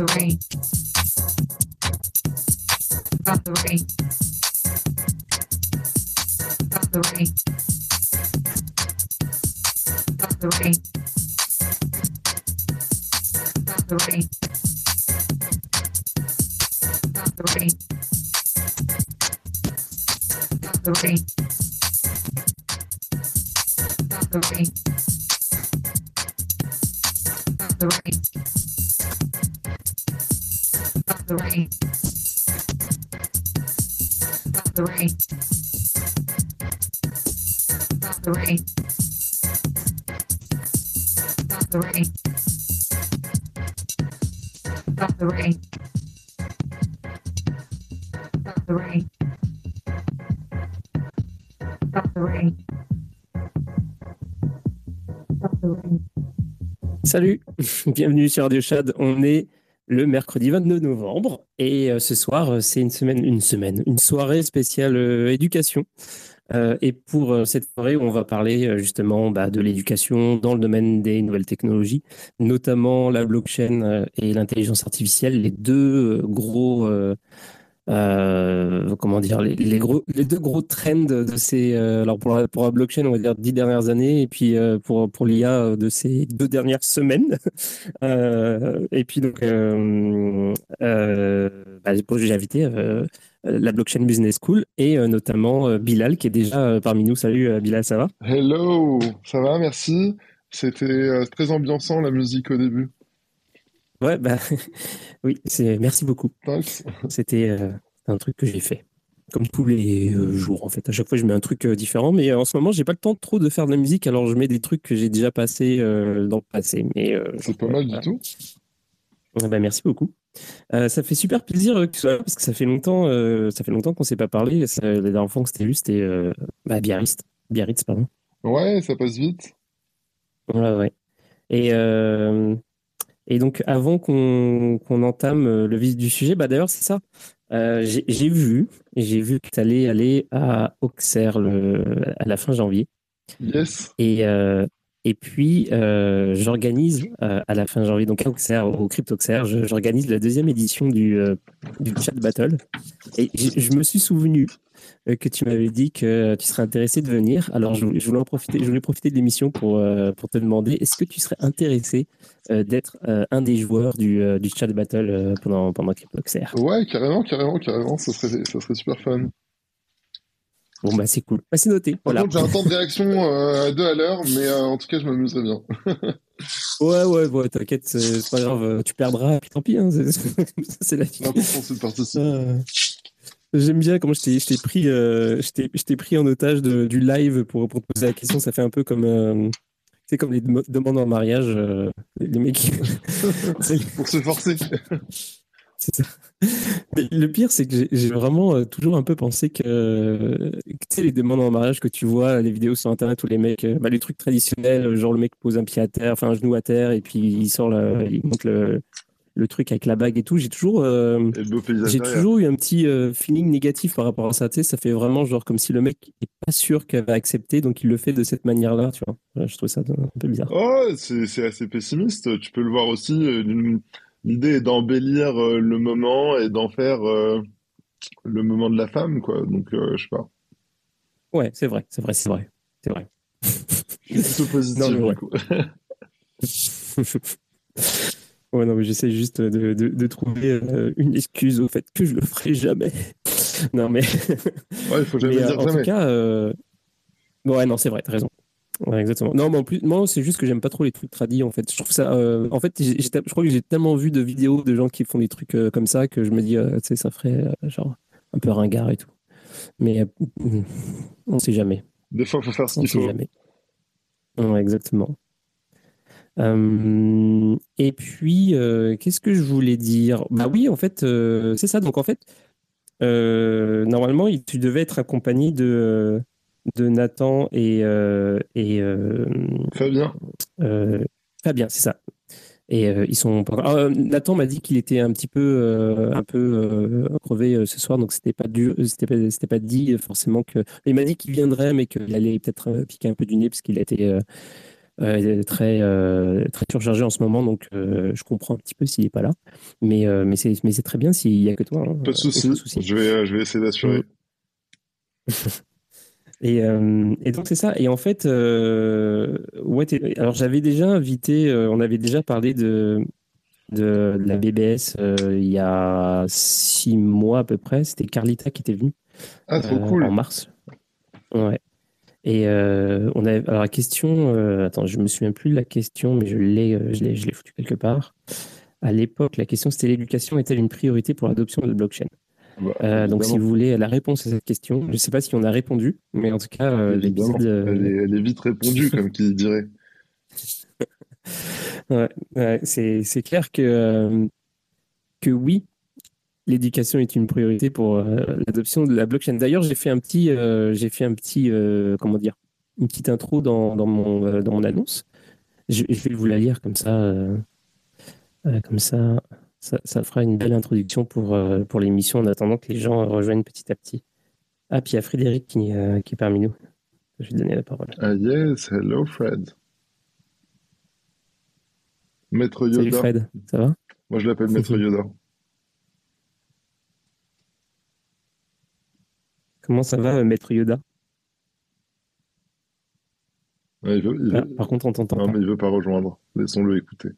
The rain. Stop the rain. Stop the rain. Stop the rain. Stop the rain. Stop the rain. Stop the rain. Stop the rain. The rain. Stop the rain. Stop the rain. Stop the rain. Stop the rain. Stop the rain. Stop the rain. Stop the rain. Salut, bienvenue sur Radio Chad. On est le mercredi 22 novembre et euh, ce soir, euh, c'est une semaine, une semaine, une soirée spéciale euh, éducation. Et pour cette soirée, on va parler justement bah, de l'éducation dans le domaine des nouvelles technologies, notamment la blockchain et l'intelligence artificielle, les deux gros, euh, comment dire, les, deux gros trends de ces, euh, alors pour la, blockchain, on va dire dix dernières années, et puis euh, pour pour l'IA de ces deux dernières semaines. Et puis donc, bah, j'ai invité la blockchain business school et notamment Bilal qui est déjà parmi nous. Salut Bilal, ça va? Hello, ça va, merci. C'était très ambiançant la musique au début. Ouais, bah oui, c'est merci beaucoup. Thanks. C'était euh, un truc que j'ai fait. Comme tous les euh, jours, en fait. À chaque fois, je mets un truc euh, différent. Mais en ce moment, j'ai pas le temps trop de faire de la musique. Alors, je mets des trucs que j'ai déjà passés euh, dans le passé. Mais C'est pas mal du tout. Ouais, bah, merci beaucoup. Ça fait super plaisir que parce que ça fait longtemps, ça fait longtemps qu'on s'est pas parlé. Ça- la dernière fois qu'on s'était vu, c'était bah, Biarritz. Biarritz, pardon. Ouais, ça passe vite. Ouais, ouais. Et, et donc, avant qu'on qu'on entame euh, le vif du sujet, bah d'ailleurs, c'est ça. Euh, j'ai vu, j'ai vu que tu allais aller à Auxerre le, à la fin janvier. Yes. Et, euh, et puis, euh, j'organise à la fin janvier, donc à Auxerre, au Crypto Auxerre, j'organise la deuxième édition du, du Chat Battle. Et je me suis souvenu que tu m'avais dit que tu serais intéressé de venir. Alors, je, voulais je voulais en profiter, je voulais profiter de l'émission pour, euh, pour te demander est-ce que tu serais intéressé euh, d'être euh, un des joueurs du, euh, du Chat Battle euh, pendant, pendant Auxerre Ouais, carrément, carrément, carrément, ça serait, ça serait super fun. Bon, bah, c'est cool. Bah, c'est noté. Par Voilà. contre, j'ai un temps de réaction euh, à deux à l'heure, mais euh, en tout cas, je m'amuserais bien. Ouais, ouais, ouais, t'inquiète, c'est pas grave. euh, Tu perdras, puis tant pis. Hein, c'est c'est la vie. L'important, c'est de participer. Euh, J'aime bien comment je t'ai pris, euh, je t'ai pris en otage de- du live pour, pour te poser la question. Ça fait un peu comme, euh, c'est comme les dem- demandes en mariage. euh, les mecs, Pour se forcer. c'est ça. Mais le pire, c'est que j'ai vraiment euh, toujours un peu pensé que, euh, tu sais, les demandes en mariage que tu vois, les vidéos sur Internet où les mecs, euh, bah, les trucs traditionnels, genre le mec pose un pied à terre, enfin un genou à terre, et puis il sort, la- il monte le, le truc avec la bague et tout. J'ai toujours, euh, j'ai toujours eu un petit euh, feeling négatif par rapport à ça. Tu sais, ça fait vraiment genre comme si le mec est pas sûr qu'elle va accepter, donc il le fait de cette manière-là, tu vois. Voilà, je trouve ça un peu bizarre. Oh, c'est assez pessimiste. Tu peux le voir aussi euh, l'idée est d'embellir le moment et d'en faire le moment de la femme, quoi. Donc, je sais pas. Ouais, c'est vrai, c'est vrai, c'est vrai, c'est vrai. Je suis plutôt positif, Non, du coup. Ouais, non, mais j'essaie juste de, de, de trouver euh, une excuse au fait que je le ferai jamais. Non, mais, Ouais, il faut jamais mais euh, dire en tout jamais. cas, euh, ouais, non, c'est vrai, t'as raison. Ouais, exactement. Non, mais en plus, moi, c'est juste que j'aime pas trop les trucs tradis, en fait. Je trouve ça, euh, en fait, je crois que j'ai tellement vu de vidéos de gens qui font des trucs euh, comme ça que je me dis, euh, tu sais, ça ferait genre un peu ringard et tout. Mais on sait jamais. Des fois, il faut faire ce On qu'il sait faut. jamais. Ouais, exactement. Euh, et puis, euh, qu'est-ce que je voulais dire? Bah oui, en fait, euh, c'est ça. Donc, en fait, normalement, il- tu devais être accompagné de, de Nathan et, et Fabien, Fabien, c'est ça. Et ils sont encore- Ah, Nathan m'a dit qu'il était un petit peu, un peu crevé ce soir, donc c'était pas dur, c'était pas, c'était pas dit forcément que. Il m'a dit qu'il viendrait, mais qu'il allait peut-être piquer un peu du nez parce qu'il était euh, très, euh, très surchargé en ce moment, donc euh, je comprends un petit peu s'il est pas là. Mais, mais c'est, mais c'est très bien s'il y a que toi. hein, pas de souci. Je vais, je vais essayer d'assurer. Et, euh, et donc c'est ça. Et en fait, ouais, alors j'avais déjà invité, on avait déjà parlé de, de, de la BBS il y a six mois à peu près. C'était Carlita qui était venue Ah, trop cool. en mars. Ouais. Et euh, on avait alors la question. euh, attends, je me souviens plus de la question, mais je l'ai, euh, je l'ai, je l'ai foutu quelque part. À l'époque, la question c'était l'éducation est-elle une priorité pour l'adoption de la blockchain Bah, Euh, Donc, si vous voulez la réponse à cette question, je ne sais pas si on a répondu, mais en tout cas, l'épisode. Elle est, elle est vite répondue, comme qui dirait. Ouais, ouais, c'est, c'est clair que, que oui, l'éducation est une priorité pour euh, l'adoption de la blockchain. D'ailleurs, j'ai fait un petit, euh, j'ai fait un petit, euh, comment dire, une petite intro dans, dans mon, dans mon annonce. Je, je vais vous la lire comme ça, comme ça, ça, ça fera une belle introduction pour, pour l'émission en attendant que les gens rejoignent petit à petit. Ah, puis il y a Frédéric qui, qui est parmi nous. Je vais lui donner la parole. Ah yes, hello Fred. Maître Salut Yoda. Fred, ça va? Moi, je l'appelle Maître Yoda. Comment ça va, euh, Maître Yoda? Ouais, il veut, il Ah, par contre, on t'entend Non, pas. mais il veut pas rejoindre. Laissons-le écouter.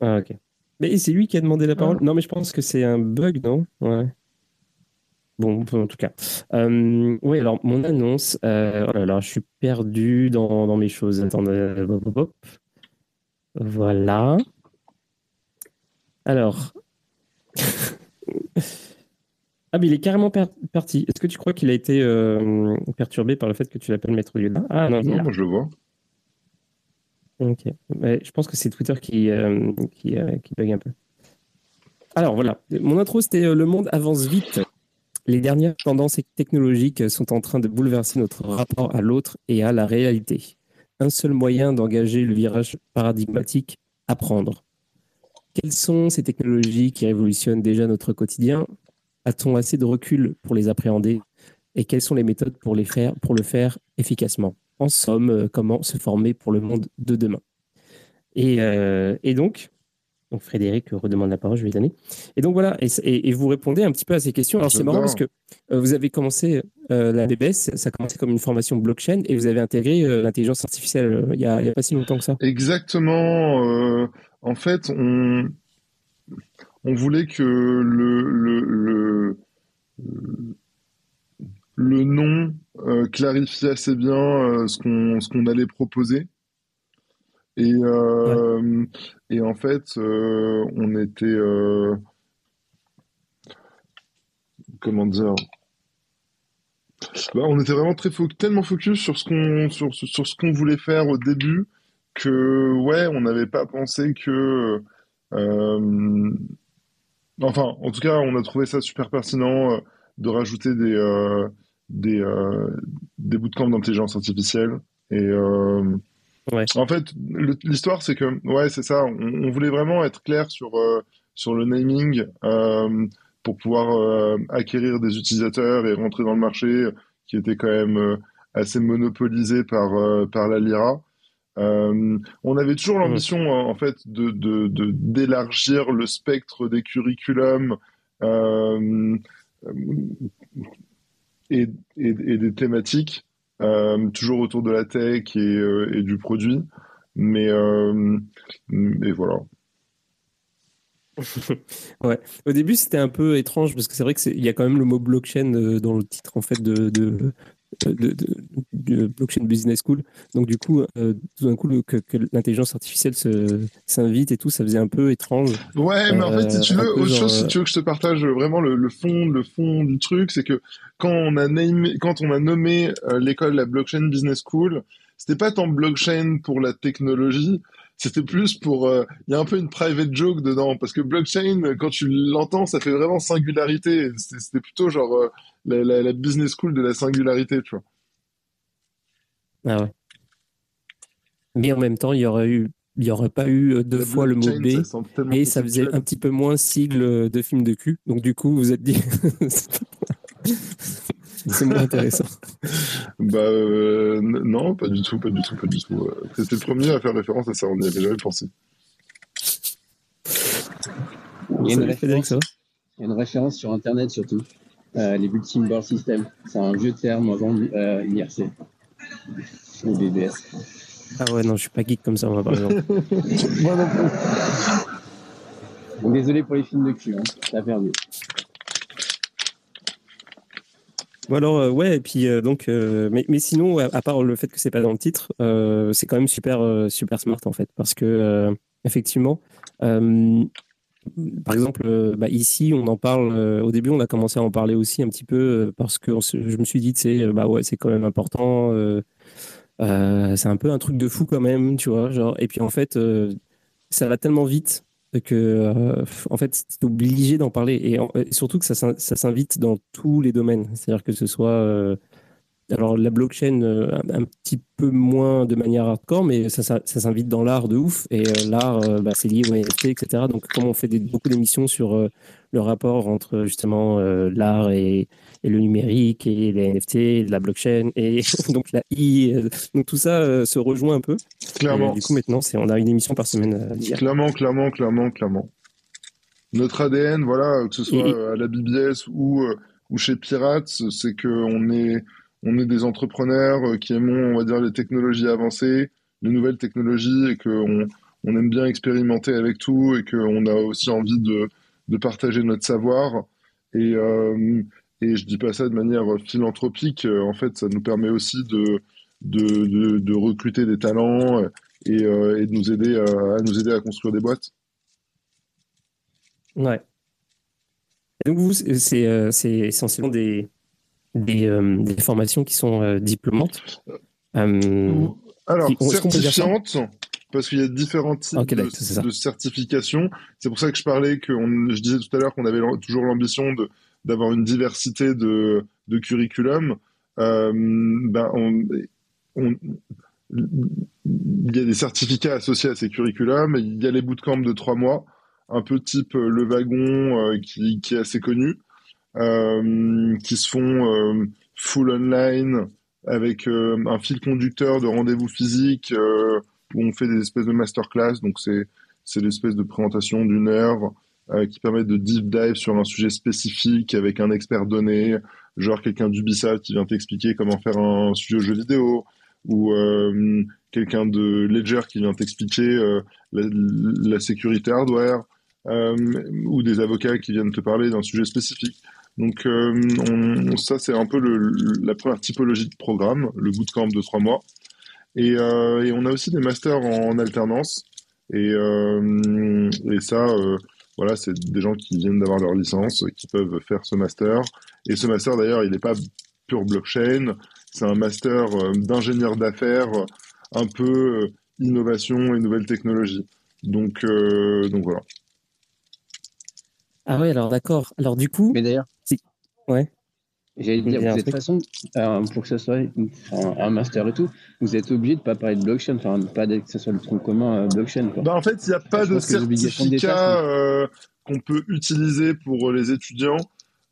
Ah, ok. Mais c'est lui qui a demandé la parole? Ah. Non, mais je pense que c'est un bug, non? Ouais. Bon, en tout cas. Euh, oui, alors, mon annonce, euh, oh là là, je suis perdu dans, dans mes choses. Attendez, hop, hop, hop. Voilà. Alors. Ah, mais il est carrément per- parti. Est-ce que tu crois qu'il a été euh, perturbé par le fait que tu l'appelles Maître Yoda? Ah, non, Non, moi, je le vois. Ok. Ouais, je pense que c'est Twitter qui, euh, qui, euh, qui bug un peu. Alors voilà, mon intro c'était Le monde avance vite. Les dernières tendances technologiques sont en train de bouleverser notre rapport à l'autre et à la réalité. Un seul moyen d'engager le virage paradigmatique, apprendre. Quelles sont ces technologies qui révolutionnent déjà notre quotidien? A-t-on assez de recul pour les appréhender Et quelles sont les méthodes pour, les faire, pour le faire efficacement? En somme, euh, comment se former pour le monde de demain? Et, euh, et donc, donc, Frédéric redemande la parole, je vais lui donner. Et donc voilà, et, vous répondez un petit peu à ces questions. Alors c'est marrant parce que euh, vous avez commencé la BBS, ça a commencé comme une formation blockchain et vous avez intégré l'intelligence artificielle il n'y a, pas si longtemps que ça. Exactement. en fait, on, on voulait que le, le, le, le nom euh, clarifie assez bien euh, ce qu'on allait proposer. Et, euh, et en fait, on était, comment dire, Bah, on était vraiment très fo- tellement focus sur ce qu'on sur, sur sur ce qu'on voulait faire au début que ouais, on n'avait pas pensé que euh, enfin, en tout cas, on a trouvé ça super pertinent euh, de rajouter des euh, des euh, des bootcamps d'intelligence artificielle et euh, Ouais. en fait, l'histoire c'est que ouais, c'est ça, on, on voulait vraiment être clair sur euh, sur le naming euh, pour pouvoir euh, acquérir des utilisateurs et rentrer dans le marché qui était quand même euh, assez monopolisé par, euh, par la Lyra. Euh, on avait toujours l'ambition en fait de de- de- d'élargir le spectre des curriculums euh, et, et, et des thématiques, euh, toujours autour de la tech et, et du produit. Mais et voilà. Ouais. Au début, c'était un peu étrange parce que c'est vrai que c'est- il y a quand même le mot blockchain dans le titre en fait de, de, de, de- blockchain business school. Donc du coup, euh, tout d'un coup, le- que, que l'intelligence artificielle s'invite et tout, ça faisait un peu étrange. Ouais, mais en fait, si tu Euh, veux, autre genre, chose, si euh, tu veux que je te partage vraiment le, le fond, le fond du truc, c'est que quand on a nommé, quand on a nommé euh, l'école la Blockchain Business School, c'était pas tant blockchain pour la technologie, c'était plus pour, euh, il y a un peu une private joke dedans, parce que blockchain, quand tu l'entends, ça fait vraiment singularité. C'était plutôt genre euh, la, la, la business school de la singularité, tu vois. Ah ouais. Mais en même temps, il y aurait eu, il y aurait pas eu deux La fois le mot B ça et ça faisait un petit peu moins sigle de film de cul. Donc du coup, vous êtes dit, c'est moins intéressant. Bah euh, non, pas du tout, pas du tout, pas du tout. C'était le premier à faire référence à ça, on n'y avait jamais pensé. Il y a une va? Il y a une référence sur Internet surtout. Euh, les Bulletin Board System. C'est un vieux terme avant euh, l'IRC. Les BBS. Ah ouais, non, je suis pas geek comme ça, moi, par exemple. Moi non plus. Donc, désolé pour les films de cul, hein. ça a perdu. Alors euh, ouais et puis euh, donc euh, mais, mais sinon à, part le fait que c'est pas dans le titre c'est quand même super super smart en fait. Parce que effectivement par exemple bah, ici on en parle au début on a commencé à en parler aussi un petit peu parce que je me suis dit euh, bah ouais c'est quand même important c'est un peu un truc de fou quand même tu vois genre et puis en fait ça va tellement vite que euh, en fait c'est obligé d'en parler. Et, surtout que ça, s'in- ça s'invite dans tous les domaines. C'est-à-dire que ce soit euh, alors la blockchain euh, un, petit peu moins de manière hardcore mais ça, s'invite dans l'art de ouf. Et l'art bah, c'est lié au NFT etc donc comme on fait beaucoup d'émissions sur le rapport entre justement l'art et, et le numérique et les NFT la blockchain et donc la I euh, donc tout ça euh, se rejoint un peu Clairement. et du coup, maintenant, c'est, on a une émission par semaine. Clairement, clairement, clairement, clairement. Notre ADN, voilà, que ce soit Et- euh, à la BBS ou, euh, ou chez Pirates, c'est que on est, on est des entrepreneurs euh, qui aimons, on va dire, les technologies avancées, les nouvelles technologies, et qu'on on aime bien expérimenter avec tout, et qu'on a aussi envie de, de partager notre savoir. Et, euh, et je dis pas ça de manière philanthropique, euh, en fait, ça nous permet aussi de, de, de, de recruter des talents euh, et, euh, et de nous aider à, à nous aider à construire des boîtes. Ouais. Et donc, vous, c'est, euh, essentiellement des, des, euh, des formations qui sont euh, diplômantes. Euh, Alors, Qui- est-ce qu'on peut dire ça? certifiante, parce qu'il y a différents types de, de certifications. C'est pour ça que je parlais, que on- je disais tout à l'heure qu'on avait toujours l'ambition de d'avoir une diversité de, de curriculum. Euh, ben, il y a des certificats associés à ces curriculums. Il y a les bootcamps de trois mois, un peu type euh, le wagon euh, qui, est assez connu, qui se font full online avec un fil conducteur de rendez-vous physique où on fait des espèces de masterclass. Donc c'est l'espèce de présentation d'une heure qui permet de deep dive sur un sujet spécifique avec un expert donné, genre quelqu'un d'Ubisoft qui vient t'expliquer comment faire un studio jeu vidéo ou euh, quelqu'un de Ledger qui vient t'expliquer euh, la, sécurité hardware euh, ou des avocats qui viennent te parler d'un sujet spécifique. Donc euh, on- ça, c'est un peu la première typologie de programme, le bootcamp de trois mois. Et, euh, on a aussi des masters en, alternance. Et, euh, ça, euh, voilà, c'est des gens qui viennent d'avoir leur licence, qui peuvent faire ce master. Et ce master, d'ailleurs, il n'est pas pure blockchain. C'est un master euh, d'ingénieur d'affaires, un peu euh, innovation et nouvelles technologies. Donc, euh, donc voilà. Ah ouais, alors d'accord. Alors du coup, Mais d'ailleurs, ouais. J'allais dire, de toute façon, euh, pour que ce soit un master et tout, vous êtes obligé de pas parler de blockchain, enfin, pas que ce soit le tronc commun euh, blockchain. Quoi. Bah, en fait, il n'y a pas de certificat euh, qu'on peut utiliser pour les étudiants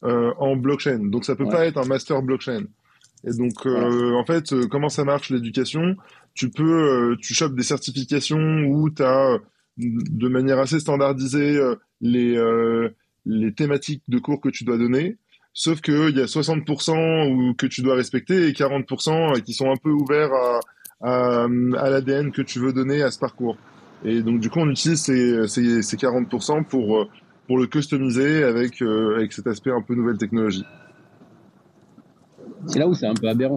euh, en blockchain. Donc, ça peut Ouais. pas être un master blockchain. Et donc, euh, en fait, euh, comment ça marche l'éducation? Tu peux, euh, tu chopes des certifications où tu as de manière assez standardisée les, euh, les thématiques de cours que tu dois donner. Sauf qu'il y a 60% où, que tu dois respecter et 40% qui sont un peu ouverts à, l'ADN que tu veux donner à ce parcours. Et donc, du coup, on utilise ces, ces, ces 40% pour, euh, pour le customiser avec, euh, avec cet aspect un peu nouvelle technologie. C'est là où c'est un peu aberrant.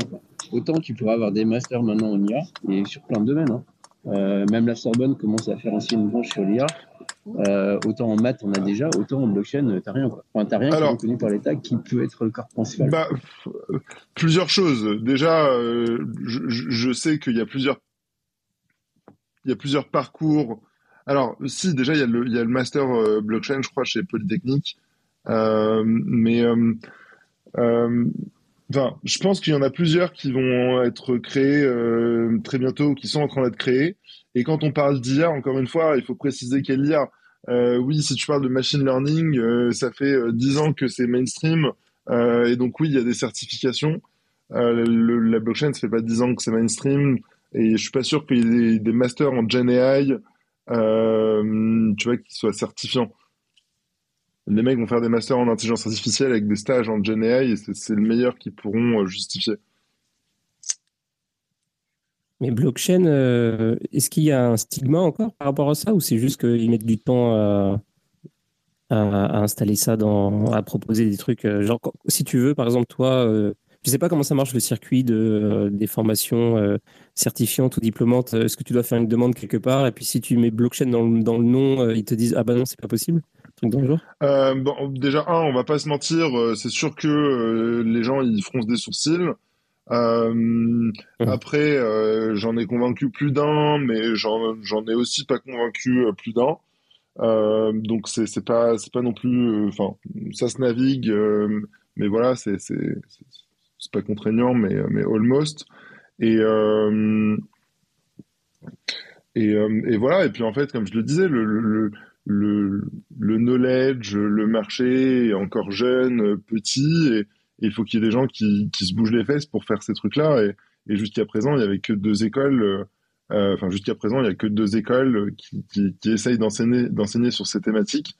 Autant tu pourrais avoir des masters maintenant en IA et sur plein de domaines. Hein. Euh, même la Sorbonne commence à faire aussi une branche sur l'IA. Euh, autant en maths, on a déjà, autant en blockchain, t'as rien. Quoi. Enfin, t'as rien Alors- qui est reconnu par l'État qui peut être le corps principal. Bah, euh, plusieurs choses. Déjà, euh, je, sais qu'il y a plusieurs, il y a plusieurs parcours. Alors, si, déjà, il y a le, il y a le master euh, blockchain, je crois, chez Polytechnique. Euh, mais, euh, euh, enfin, je pense qu'il y en a plusieurs qui vont être créés euh, très bientôt, ou qui sont en train d'être créés. Et quand on parle d'IA, encore une fois, il faut préciser quelle IA. Euh, oui, si tu parles de machine learning, euh, ça fait euh, 10 ans que c'est mainstream. Euh, et donc oui, il y a des certifications. Euh, la blockchain, ça fait pas 10 ans que c'est mainstream. Et je suis pas sûr qu'il y ait des, masters en Gen AI, euh, tu vois, qui soient certifiants. Les mecs vont faire des masters en intelligence artificielle avec des stages en Gen AI et c'est le meilleur qu'ils pourront euh, justifier. Mais blockchain, euh, est-ce qu'il y a un stigma encore par rapport à ça ou c'est juste qu'ils mettent du temps à, installer ça, dans, à proposer des trucs euh, Genre, si tu veux, par exemple, toi, euh, je sais pas comment ça marche le circuit de, des formations certifiantes ou diplômantes. Est-ce que tu dois faire une demande quelque part et puis si tu mets blockchain dans le, nom, ils te disent Ah bah non, c'est pas possible bon, déjà, un, on va pas se mentir, c'est sûr que les gens ils froncent des sourcils. Euh, après, euh, j'en ai convaincu plus d'un, mais j'en ai aussi pas convaincu euh, plus d'un. Donc c'est pas c'est pas non plus, enfin ça se navigue, mais voilà c'est c'est pas contraignant, mais mais almost. Et euh, et et voilà. Et puis en fait, comme je le disais, le le le, le knowledge, le marché est encore jeune, petit, et, il faut qu'il y ait des gens qui, se bougent les fesses pour faire ces trucs-là. Et, jusqu'à présent, il y avait que deux écoles, euh, euh, enfin jusqu'à présent, il y a que deux écoles qui, essayent d'enseigner, sur ces thématiques.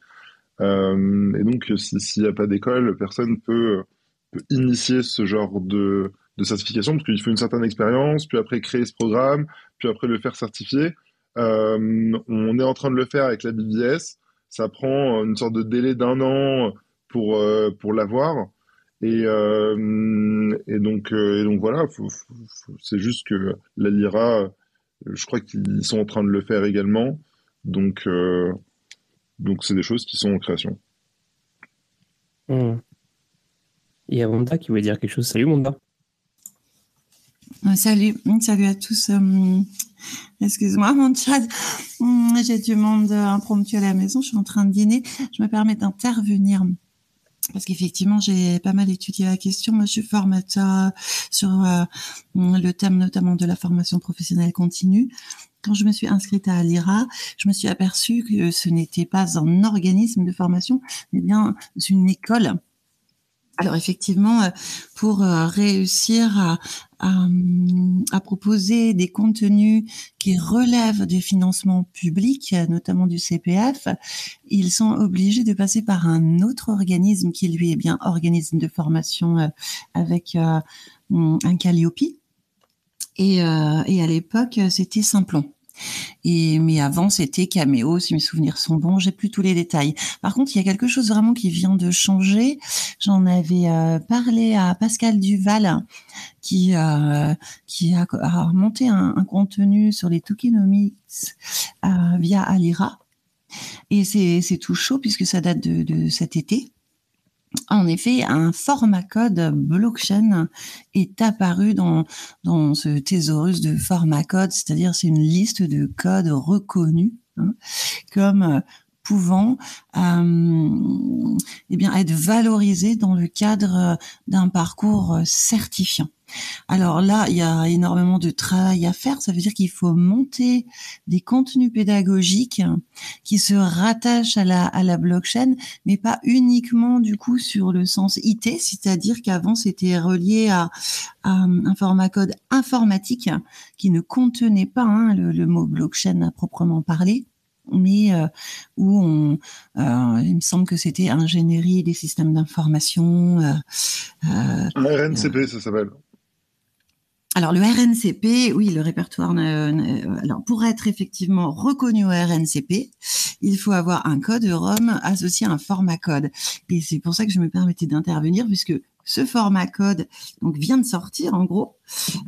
Euh, et donc, si- s'il n'y a pas d'école, personne peut, peut initier ce genre de, certification, parce qu'il faut une certaine expérience, puis après créer ce programme, puis après le faire certifier. On est en train de le faire avec la BBS. Ça prend une sorte de délai d'un an pour, pour l'avoir. Et, euh, et, donc, euh, et donc voilà, c'est juste que la Lyra, euh, je crois qu'ils sont en train de le faire également. Donc, euh, donc c'est des choses qui sont en création. Hmm. Il y a Monda qui voulait dire quelque chose. Salut Monda. Salut, salut à tous. Excuse-moi, mon chat. Hum, J'ai du monde impromptu à la maison. Je suis en train de dîner. Je me permets d'intervenir parce qu'effectivement, j'ai pas mal étudié la question. Moi, je suis formateur sur euh, le thème notamment de la formation professionnelle continue. Quand je me suis inscrite à l'IRA, je me suis aperçue que ce n'était pas un organisme de formation, mais bien une école. Alors effectivement, euh, pour euh, réussir à, à, proposer des contenus qui relèvent des financements publics, notamment du CPF, ils sont obligés de passer par un autre organisme qui lui est bien organisme de formation euh, avec euh, un Calliope. Et, et à l'époque, c'était Simplon. Et mais avant c'était Caméo, si mes souvenirs sont bons. J'ai plus tous les détails. Par contre, il y a quelque chose vraiment qui vient de changer. J'en avais euh, parlé à Pascal Duval, qui euh, qui a, a monté un, un, contenu sur les tokenomics euh, via Alira. Et c'est c'est tout chaud puisque ça date de, de cet été. En effet, un format code blockchain est apparu dans, dans ce thésaurus de format code, c'est-à-dire c'est une liste de codes reconnus hein, comme euh, pouvant euh, eh bien être valorisés dans le cadre d'un parcours certifiant. Alors là, il y a énormément de travail à faire. Ça veut dire qu'il faut monter des contenus pédagogiques qui se rattachent à la, à la blockchain, mais pas uniquement du coup sur le sens IT, c'est-à-dire qu'avant c'était relié à, un format code informatique qui ne contenait pas hein, le, mot blockchain à proprement parler mais euh, où on, euh, il me semble que c'était ingénierie des systèmes d'information. Euh, RNCP, ça s'appelle. Alors le RNCP, oui, le répertoire. alors pour être effectivement reconnu au RNCP, il faut avoir un code ROM associé à un format code. Et c'est pour ça que je me permettais d'intervenir puisque ce format code donc vient de sortir en gros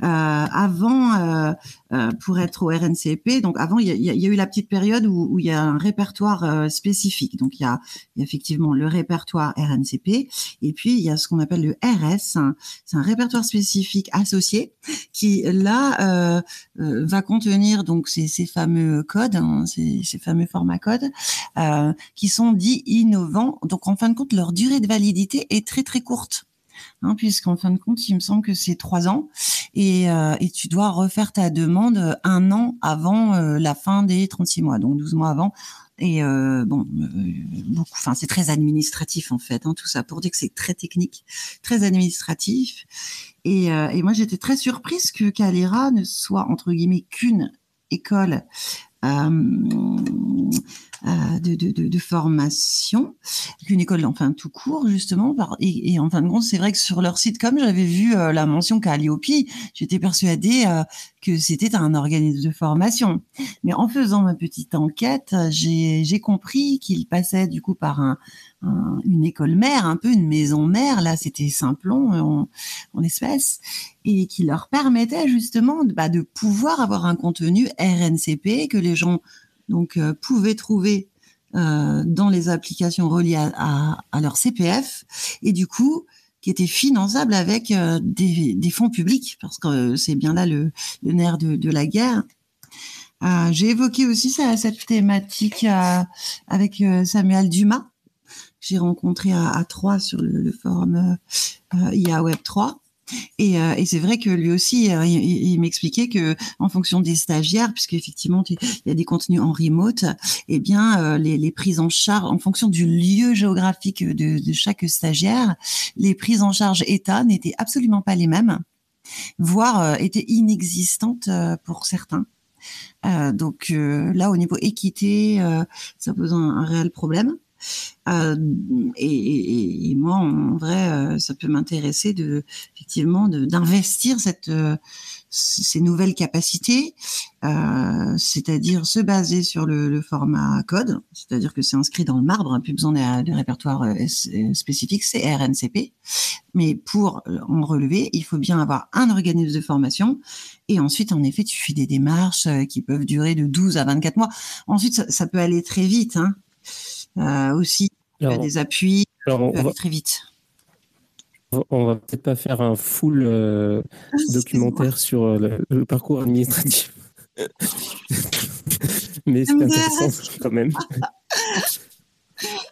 euh, avant euh, euh, pour être au RNCP. Donc avant il y a, eu la petite période où, il y a un répertoire spécifique. Donc il y, a, effectivement le répertoire RNCP et puis il y a ce qu'on appelle le RS. C'est un répertoire spécifique associé qui là va contenir donc ces, fameux codes, hein, ces, ces, fameux formats codes qui sont dits innovants. Donc en fin de compte leur durée de validité est très très courte hein, puisqu'en fin de compte, il me semble que c'est trois ans, et, euh, et, tu dois refaire ta demande un an avant euh, la fin des 36 mois, donc 12 mois avant. Et euh, bon, beaucoup, enfin c'est très administratif en fait, hein, tout ça pour dire que c'est très technique, très administratif. Et, et moi j'étais très surprise que Calera ne soit entre guillemets qu'une école euh, euh, de, de, de, de, formation, qu'une école, enfin tout court justement. Et, et en fin de compte, c'est vrai que sur leur site, comme j'avais vu euh, la mention Calliope, j'étais persuadée que c'était un organisme de formation. Mais en faisant ma petite enquête, j'ai compris qu'il passait du coup par un, une école mère, un peu une maison mère. Là, c'était Simplon en, en espèce, et qui leur permettait justement bah, de pouvoir avoir un contenu RNCP que les gens donc euh, pouvaient trouver euh, dans les applications reliées à, leur CPF et du coup qui était finançable avec euh, des, fonds publics parce que c'est bien là le, nerf de, la guerre. J'ai évoqué aussi ça, cette thématique avec Samuel Dumas j'ai rencontré à, à sur le, forum IA Web 3 et, euh, et c'est vrai que lui aussi, euh, il, m'expliquait que en fonction des stagiaires, puisque effectivement il y a des contenus en remote, eh bien euh, les, prises en charge, en fonction du lieu géographique de, chaque stagiaire, les prises en charge État n'étaient absolument pas les mêmes, voire étaient inexistantes pour certains. Euh, donc là, au niveau équité, ça pose un réel problème. Euh, et, moi, en vrai, euh, ça peut m'intéresser de effectivement d'investir cette euh, ces nouvelles capacités, c'est-à-dire se baser sur le, format code, c'est-à-dire que c'est inscrit dans le marbre, hein, plus besoin de, répertoire spécifique, c'est RNCP. Mais pour en relever, il faut bien avoir un organisme de formation et ensuite, en effet, tu fais des démarches qui peuvent durer de 12 à 24 mois. Ensuite, ça, ça peut aller très vite. Hein. Euh, aussi des appuis alors très vite. On va peut-être pas faire un full euh, ah, documentaire sur euh, le, parcours administratif. Mais c'est intéressant quand même.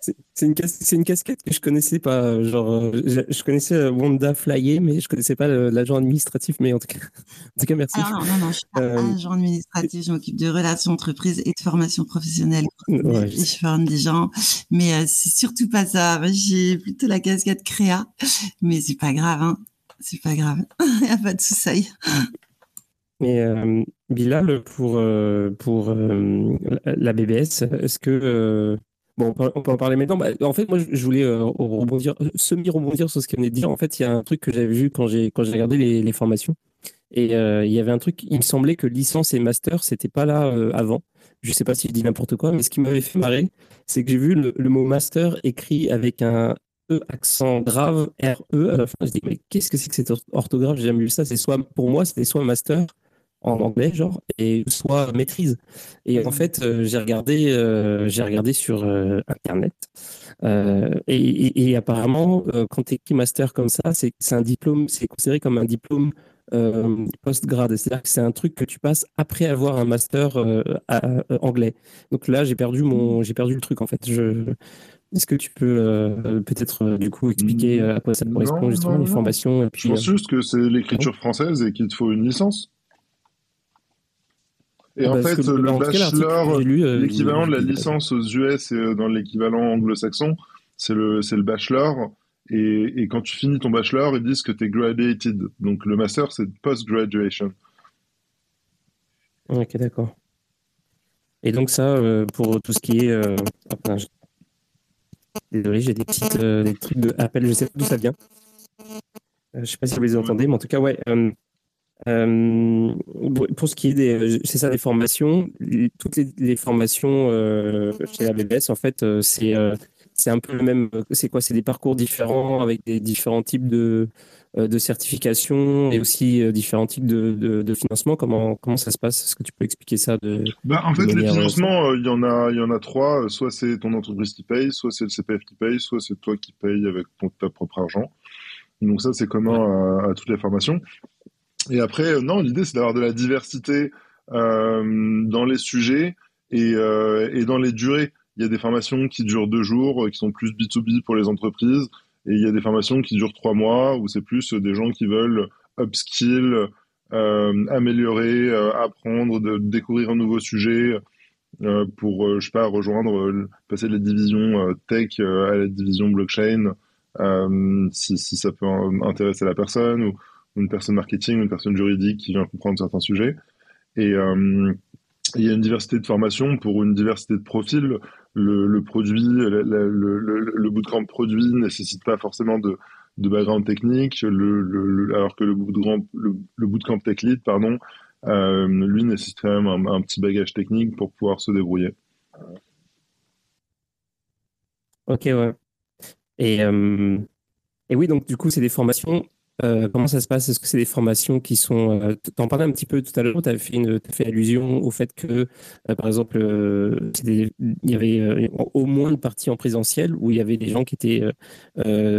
C'est une, une, casquette que je connaissais pas. Genre, euh, je, connaissais euh, Wanda Flyer, mais je connaissais pas l'agent administratif. Mais en tout cas, en tout cas merci. Ah non, non, non, je suis pas euh, agent administratif. Je m'occupe de relations entreprises et de formation professionnelle. Ouais, je forme des gens, mais c'est surtout pas ça. J'ai plutôt la casquette créa, mais c'est pas grave. Hein. C'est pas grave. Il n'y a pas de souci. Mais euh, Bilal, pour, pour la BBS, est-ce que Bon, on peut en parler maintenant. Bah, en fait, moi, je voulais euh, rebondir, semi-rebondir sur ce qu'on venait de dire. En fait, il y a un truc que j'avais vu quand j'ai regardé les, formations. Et euh, il y avait un truc, il me semblait que licence et master, c'était pas là euh, avant. Je sais pas si je dis n'importe quoi, mais ce qui m'avait fait marrer, c'est que j'ai vu le, mot master écrit avec un E accent grave, R-E à la fin. Je dis, mais qu'est-ce que c'est que cette orthographe? J'ai jamais vu ça. C'est soit, pour moi, c'était soit master, en anglais, genre, et soit maîtrise. Et en fait, euh, j'ai regardé, euh, j'ai regardé sur euh, Internet, et, apparemment, quand tu écris master comme ça, c'est un diplôme, c'est considéré comme un diplôme post-grade. C'est-à-dire que c'est un truc que tu passes après avoir un master anglais. Donc là, j'ai perdu mon, j'ai perdu le truc en fait. Je, Est-ce que tu peux euh, peut-être euh, du coup expliquer à quoi ça Non, correspond justement non, les formations et Je puis pense euh, juste que c'est l'écriture française et qu'il te faut une licence. Et en fait, que, le bachelor, euh, l'équivalent de la licence aux US et euh, dans l'équivalent anglo-saxon, c'est le, le bachelor. Et, et quand tu finis ton bachelor, ils disent que tu es graduated. Donc le master, c'est post-graduation. Ok, d'accord. Et donc ça, euh, pour tout ce qui est... euh, putain, je- Désolé, j'ai des petites euh, des trucs de appel, je sais pas d'où ça vient. Je sais pas si vous les entendez, mais en tout cas, ouais. Euh, euh, pour ce qui est des, c'est ça, des formations, toutes les, les formations euh, chez la BBS, en fait, euh, c'est euh, c'est un peu le même. C'est quoi? C'est des parcours différents avec des différents types de euh, de certification et aussi euh, différents types de, de, de financement. Comment comment ça se passe? Est-ce que tu peux expliquer ça de Bah, en fait, les euh, financements, euh, il y en a, il y en a trois. Euh, Soit c'est ton entreprise qui paye, soit c'est le CPF qui paye, soit c'est toi qui payes avec ton, ta propre argent. Donc ça, c'est commun à, à toutes les formations. Et après, euh, non, l'idée, c'est d'avoir de la diversité euh, dans les sujets et, euh, et dans les durées. Il y a des formations qui durent deux jours, qui sont plus B2B pour les entreprises, et il y a des formations qui durent trois mois, où c'est plus des gens qui veulent upskill, euh, améliorer, euh, apprendre, de, découvrir un nouveau sujet euh, pour, je sais pas, rejoindre, passer de la division tech à la division blockchain, si, si ça peut intéresser la personne, ou, une personne marketing, une personne juridique qui vient comprendre certains sujets. Et euh, il y a une diversité de formations pour une diversité de profils. Le, le produit, le, le, le, le bootcamp produit nécessite pas forcément de, de background technique, alors que le bootcamp, le, bootcamp tech lead, pardon, euh, lui nécessite quand même un, un petit bagage technique pour pouvoir se débrouiller. Ok, ouais. Et, euh, et oui, donc du coup, c'est des formations. Euh, comment ça se passe? Est-ce que c'est des formations qui sont... Euh, T'en parlais un petit peu tout à l'heure, tu avais fait, allusion au fait que, euh, par exemple, euh, il y avait euh, au moins une partie en présentiel où il y avait des gens qui étaient,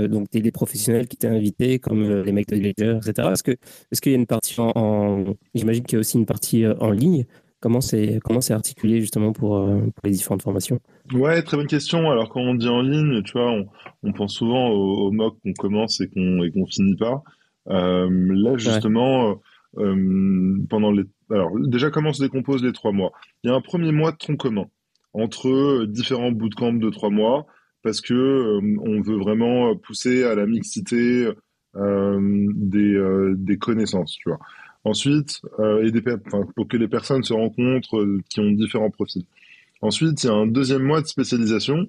donc des, professionnels qui étaient invités, comme les mecs de Ledger, etc. Est-ce qu'il y a une partie en... J'imagine qu'il y a aussi une partie en ligne? Comment c'est, comment c'est articulé justement pour, euh, pour les différentes formations? Ouais, très bonne question. Alors quand on dit en ligne, tu vois, on, on pense souvent au, au mock qu'on commence et qu'on et qu'on finit pas. Euh, là, justement, euh, euh, pendant les, alors déjà comment se décomposent les trois mois? Il y a un premier mois de tronc commun entre différents bootcamps de trois mois parce que euh, on veut vraiment pousser à la mixité des, des connaissances, tu vois. Ensuite, euh, pour que les personnes se rencontrent euh, qui ont différents profils. Ensuite, il y a un deuxième mois de spécialisation.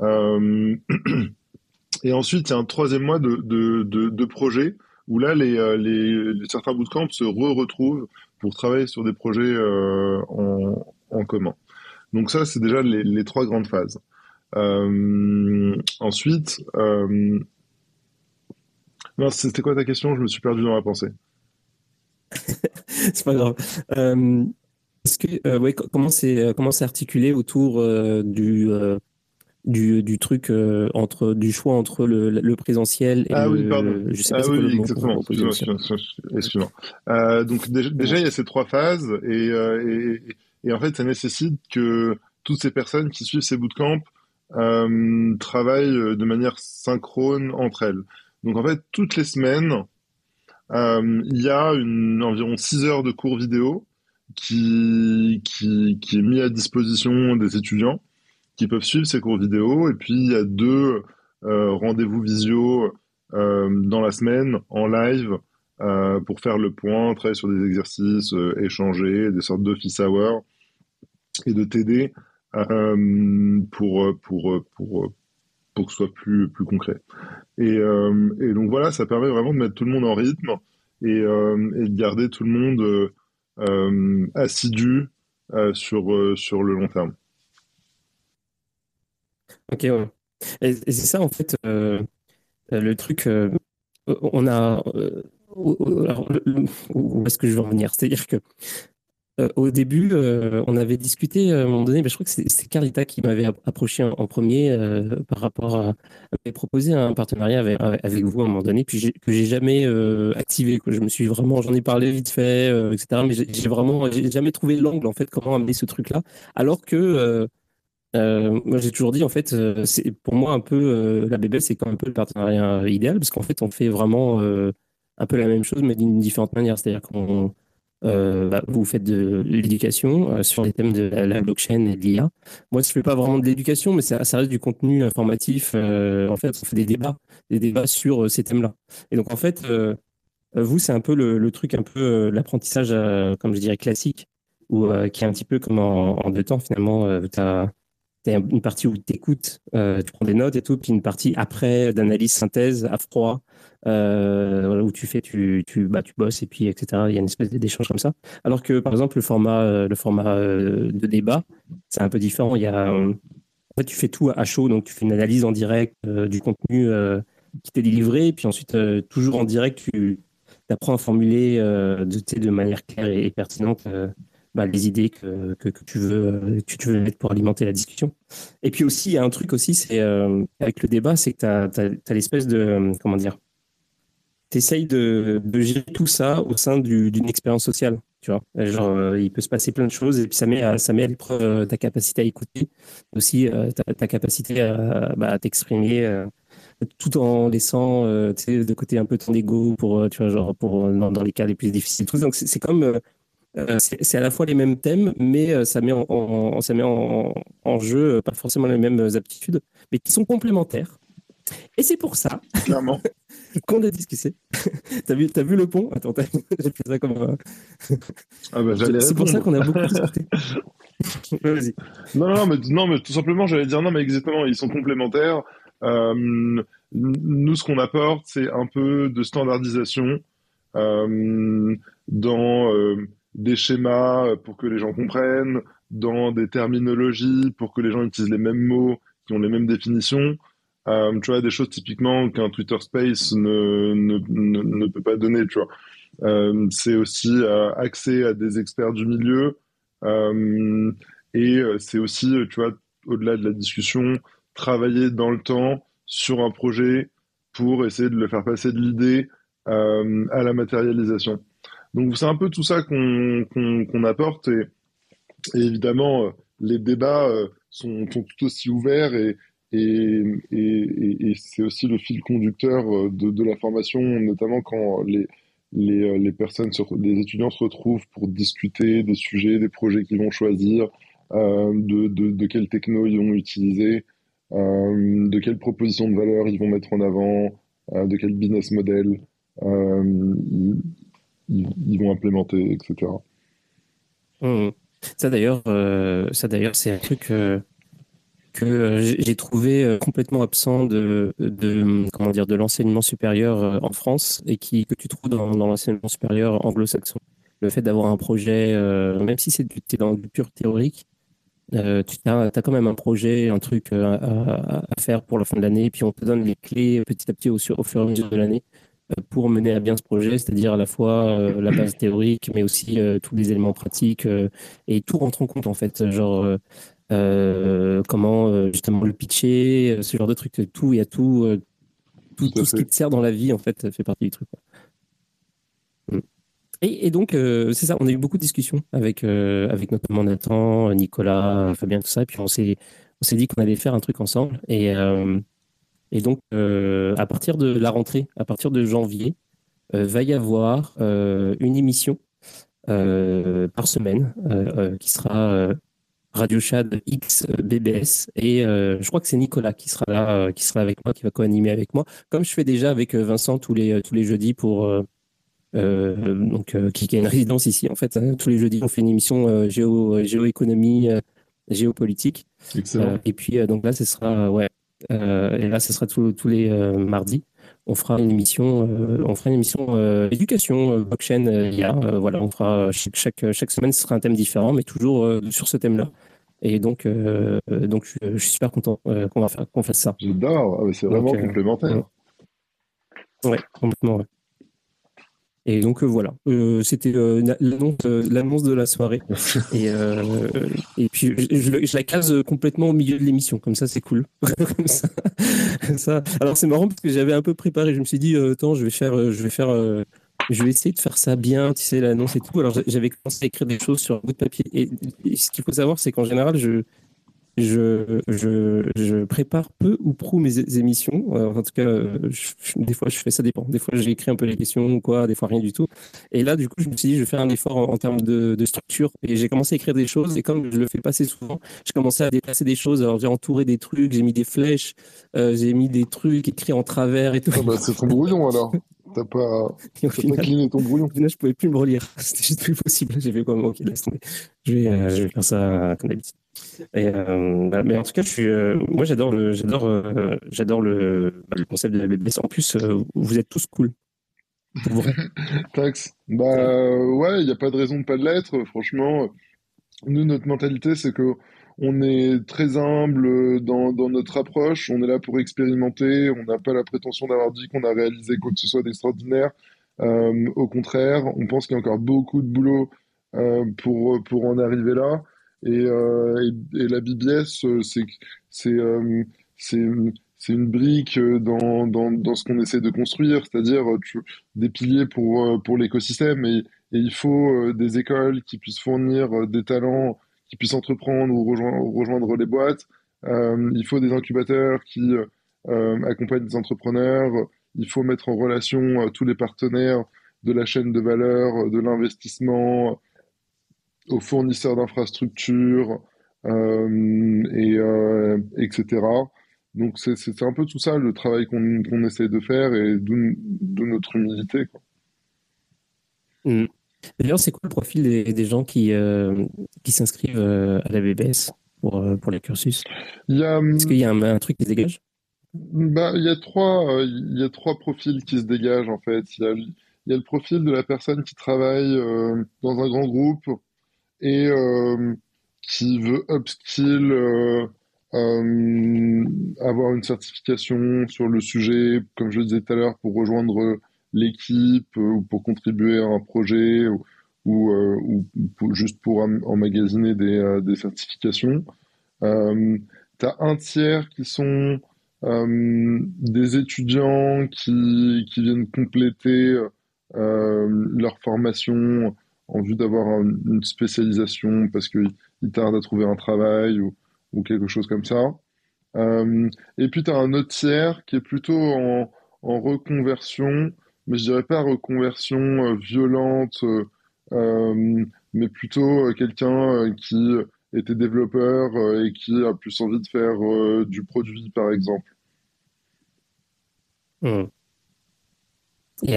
Euh, et ensuite, il y a un troisième mois de, de, de, de projet où là, les, les, les- certains bootcamps se re-retrouvent pour travailler sur des projets en, en commun. Donc ça, c'est déjà les, les trois grandes phases. Ensuite, c'était quoi ta question? Je me suis perdu dans la pensée. C'est pas grave. Euh, est-ce que, euh, ouais, comment c'est, euh, comment c'est articulé autour euh, du, du, du truc entre, du choix entre le, le présentiel et Ah le, oui, pardon. je sais pas Ah c'est quoi oui, pour, exactement. Excuse-moi, ça. excuse-moi, excuse-moi. Donc déjà, déjà, il y a ces trois phases et, et, et en fait, ça nécessite que toutes ces personnes qui suivent ces bootcamps travaillent de manière synchrone entre elles. Donc en fait, toutes les semaines, il y a environ 6 heures de cours vidéo qui, est mis à disposition des étudiants qui peuvent suivre ces cours vidéo. Et puis, il y a deux euh, rendez-vous visio euh, dans la semaine en live euh, pour faire le point, travailler sur des exercices, euh, échanger, des sortes d'office hours et de euh, pour, pour, pour, pour que ce soit plus, plus concret. Et, euh, et donc voilà, ça permet vraiment de mettre tout le monde en rythme et, euh, de garder tout le monde euh, assidu sur, sur le long terme. Ok, ouais. Et, c'est ça, en fait, le truc, on a. où est-ce que je veux en venir? C'est-à-dire que euh, au début, euh, on avait discuté à un moment donné, mais je crois que c'est Carlita qui m'avait app- approché en, premier euh, par rapport à. avait proposé un partenariat avec, vous à un moment donné, puis que j'ai jamais euh, activé. Je me suis vraiment. J'en ai parlé vite fait, euh, etc. Mais j'ai vraiment. J'ai jamais trouvé l'angle, en fait, comment amener ce truc-là. Alors que. euh, Euh, moi, j'ai toujours dit, en fait, euh, pour moi un peu euh, la BBL, c'est quand même un peu le partenariat idéal parce qu'en fait, on fait vraiment un peu la même chose, mais d'une différente manière. C'est-à-dire qu'on bah, vous faites de l'éducation sur les thèmes de la, blockchain et de l'IA. Moi, je ne fais pas vraiment de l'éducation, mais ça, ça, reste du contenu informatif. en fait, on fait des débats, des débats sur ces thèmes-là. Et donc, en fait, vous, c'est un peu le, le, truc, un peu l'apprentissage, comme je dirais, classique, ou qui est un petit peu comme en, en deux temps, finalement. tu as tu une partie où tu écoutes, euh, tu prends des notes et tout, puis une partie après d'analyse synthèse à froid, euh, où tu fais, tu, tu, bah, tu bosses et puis etc. Il y a une espèce d'échange comme ça. Alors que par exemple le format, euh, le format de débat, c'est un peu différent. Il y a, en fait, tu fais tout à chaud, donc tu fais une analyse en direct du contenu qui t'est délivré, puis ensuite toujours en direct, tu apprends à formuler de manière claire et pertinente bah, les idées que, que, tu, veux, que tu veux mettre pour alimenter la discussion. Et puis aussi, il y a un truc aussi, c'est euh, avec le débat, c'est que tu as, l'espèce de. Euh, comment dire Tu essayes de, de, gérer tout ça au sein d'une expérience sociale. Tu vois, genre, euh, il peut se passer plein de choses et puis ça met à, ça met à l'épreuve ta capacité à écouter, aussi ta, capacité à, bah, t'exprimer tout en laissant de côté un peu ton ego pour, tu vois, genre, pour, dans, les cas les plus difficiles. Donc, c'est comme euh, c'est à la fois les mêmes thèmes, mais euh, ça met en, ça met en, jeu euh, pas forcément les mêmes aptitudes, mais qui sont complémentaires. Et c'est pour ça qu'on a discuté. t'as vu, as vu le pont? Attends, j'ai fait ça comme. Ah bah, c'est pour ça qu'on a beaucoup discuté. Vas-y. Non, non, mais, non, mais tout simplement, j'allais dire non, mais exactement, ils sont complémentaires. nous, ce qu'on apporte, c'est un peu de standardisation dans des schémas pour que les gens comprennent, dans des terminologies pour que les gens utilisent les mêmes mots, qui ont les mêmes définitions. Euh, tu vois, des choses typiquement qu'un Twitter Space ne, ne, ne, peut pas donner, tu vois. Euh, c'est aussi euh, accès à des experts du milieu euh, et euh, c'est aussi, tu vois, au-delà de la discussion, travailler dans le temps sur un projet pour essayer de le faire passer de l'idée à la matérialisation. Donc c'est un peu tout ça qu'on apporte et, évidemment euh, les débats euh, sont, tout aussi ouverts et, c'est aussi le fil conducteur euh, de, la formation, notamment quand les, personnes, étudiants se retrouvent pour discuter des sujets, des projets qu'ils vont choisir, de, de, de quelles techno ils vont utiliser, de quelles propositions de valeur ils vont mettre en avant, de quel business model. Euh, ils, vont implémenter, etc. Mmh. Ça d'ailleurs, euh, ça d'ailleurs, c'est un truc euh, que euh, j'ai trouvé complètement absent de, comment dire de l'enseignement supérieur en France et qui que tu trouves dans, l'enseignement supérieur anglo-saxon. Le fait d'avoir un projet, même si c'est du, dans pur théorique, tu as, quand même un projet, un truc à, faire pour la fin de l'année, puis on te donne les clés petit à petit au fur et à mesure de l'année pour mener à bien ce projet, c'est-à-dire à la fois euh, la base théorique, mais aussi euh, tous les éléments pratiques euh, et tout rentre en compte en fait, genre comment justement le pitcher, ce genre de trucs, tout, il y a tout, tout, ce qui te sert dans la vie en fait fait partie du truc. Mm. Et, donc c'est ça, on a eu beaucoup de discussions avec avec notamment Nathan, Nicolas, Fabien, tout ça, et puis on s'est on s'est dit qu'on allait faire un truc ensemble et et donc, euh, à partir de la rentrée, à partir de janvier, euh, va y avoir euh, une émission par semaine qui sera Radio Chad X BBS. Et je crois que c'est Nicolas qui sera là, qui sera avec moi, qui va co-animer avec moi, comme je fais déjà avec Vincent tous les, tous les jeudis pour. donc, qui, a une résidence ici, en fait. Hein. tous les jeudis, on fait une émission géo, géoéconomie, géopolitique. Excellent. et puis, donc là, ce sera ouais, et là, ce sera tous les euh, mardis. On fera une émission, euh, on fera une émission éducation, blockchain, IA. voilà, on fera chaque, chaque, semaine, ce sera un thème différent, mais toujours sur ce thème-là. Et donc, donc je, suis super content qu'on va faire, qu'on fasse ça. J'adore, ah, c'est vraiment complémentaire. Ouais, complètement. Ouais. Et donc euh, voilà, euh, c'était euh, l'annonce de la soirée. et, et puis je, la case complètement au milieu de l'émission, comme ça c'est cool. ça. Alors c'est marrant parce que j'avais un peu préparé, je me suis dit attends je vais faire, je vais faire, je vais essayer de faire ça bien, tu sais l'annonce et tout. Alors j'avais commencé à écrire des choses sur un bout de papier. Et, ce qu'il faut savoir c'est qu'en général je je, je, je prépare peu ou prou mes émissions. Euh, en tout cas, euh, je- des fois, je fais ça dépend. Des fois, j'écris un peu les questions ou quoi, des fois, rien du tout. Et là, du coup, je me suis dit, je vais faire un effort en, en termes de, de structure. Et j'ai commencé à écrire des choses. Et comme je le fais pas assez souvent, j'ai commencé à déplacer des choses. Alors, j'ai entouré des trucs, j'ai mis des flèches, euh, j'ai mis des trucs écrits en travers et tout. Ah bah, c'est ton brouillon alors. T'as pas, Et au pas ton brouillon. au final, je pouvais plus me relire. C'était juste plus possible. J'ai fait comme, ok, laisse tomber. Je vais, euh, je vais faire ça comme d'habitude. Euh, mais en tout cas, je euh, moi, j'adore le, j'adore, euh, j'adore bah, le concept de la BBS. En plus, vous êtes tous cool. Tax. Bah ouais, il n'y a pas de raison de pas l'être. Franchement, nous, notre mentalité, c'est que on est très humble dans, dans notre approche. On est là pour expérimenter. On n'a pas la prétention d'avoir dit qu'on a réalisé quoi que ce soit d'extraordinaire. Au contraire, on pense qu'il y a encore beaucoup de boulot pour, pour en arriver là. Et, euh, et, la BBS, euh, euh, c'est, c'est une brique dans, dans, dans ce qu'on essaie de construire, c'est-à-dire des piliers pour, pour l'écosystème. Et, il faut des écoles qui puissent fournir des talents, qui puissent entreprendre ou rejoindre, rejoindre les boîtes. Il faut des incubateurs qui accompagnent des entrepreneurs. Il faut mettre en relation tous les partenaires de la chaîne de valeur, de l'investissement, aux fournisseurs d'infrastructures, euh, et, euh, etc. Donc c'est un peu tout ça le travail qu'on qu'on essaie de faire et d'où d'où notre humilité, quoi. Mm. D'ailleurs, c'est quoi le profil des, des gens qui, euh, qui s'inscrivent à la BBS pour, pour les cursus? Hum, Est-ce qu'il y a un, un truc qui se dégage? bah, il y a trois, euh, il y a trois profils qui se dégagent en fait. Il y a, il y a le profil de la personne qui travaille euh, dans un grand groupe et euh, qui veut upskill, euh, euh, avoir une certification sur le sujet, comme je le disais tout à l'heure, pour rejoindre l'équipe ou pour contribuer à un projet ou, juste pour em- emmagasiner des, certifications. Euh, t'as un tiers qui sont des étudiants qui, viennent compléter leur formation en vue d'avoir un- une spécialisation parce qu'ils ils tardent à trouver un travail ou, quelque chose comme ça. Euh, et puis tu as un autre tiers qui est plutôt en, reconversion, mais je dirais pas reconversion euh, violente, euh, mais plutôt quelqu'un qui était développeur et qui a plus envie de faire du produit, par exemple. Mm. Et,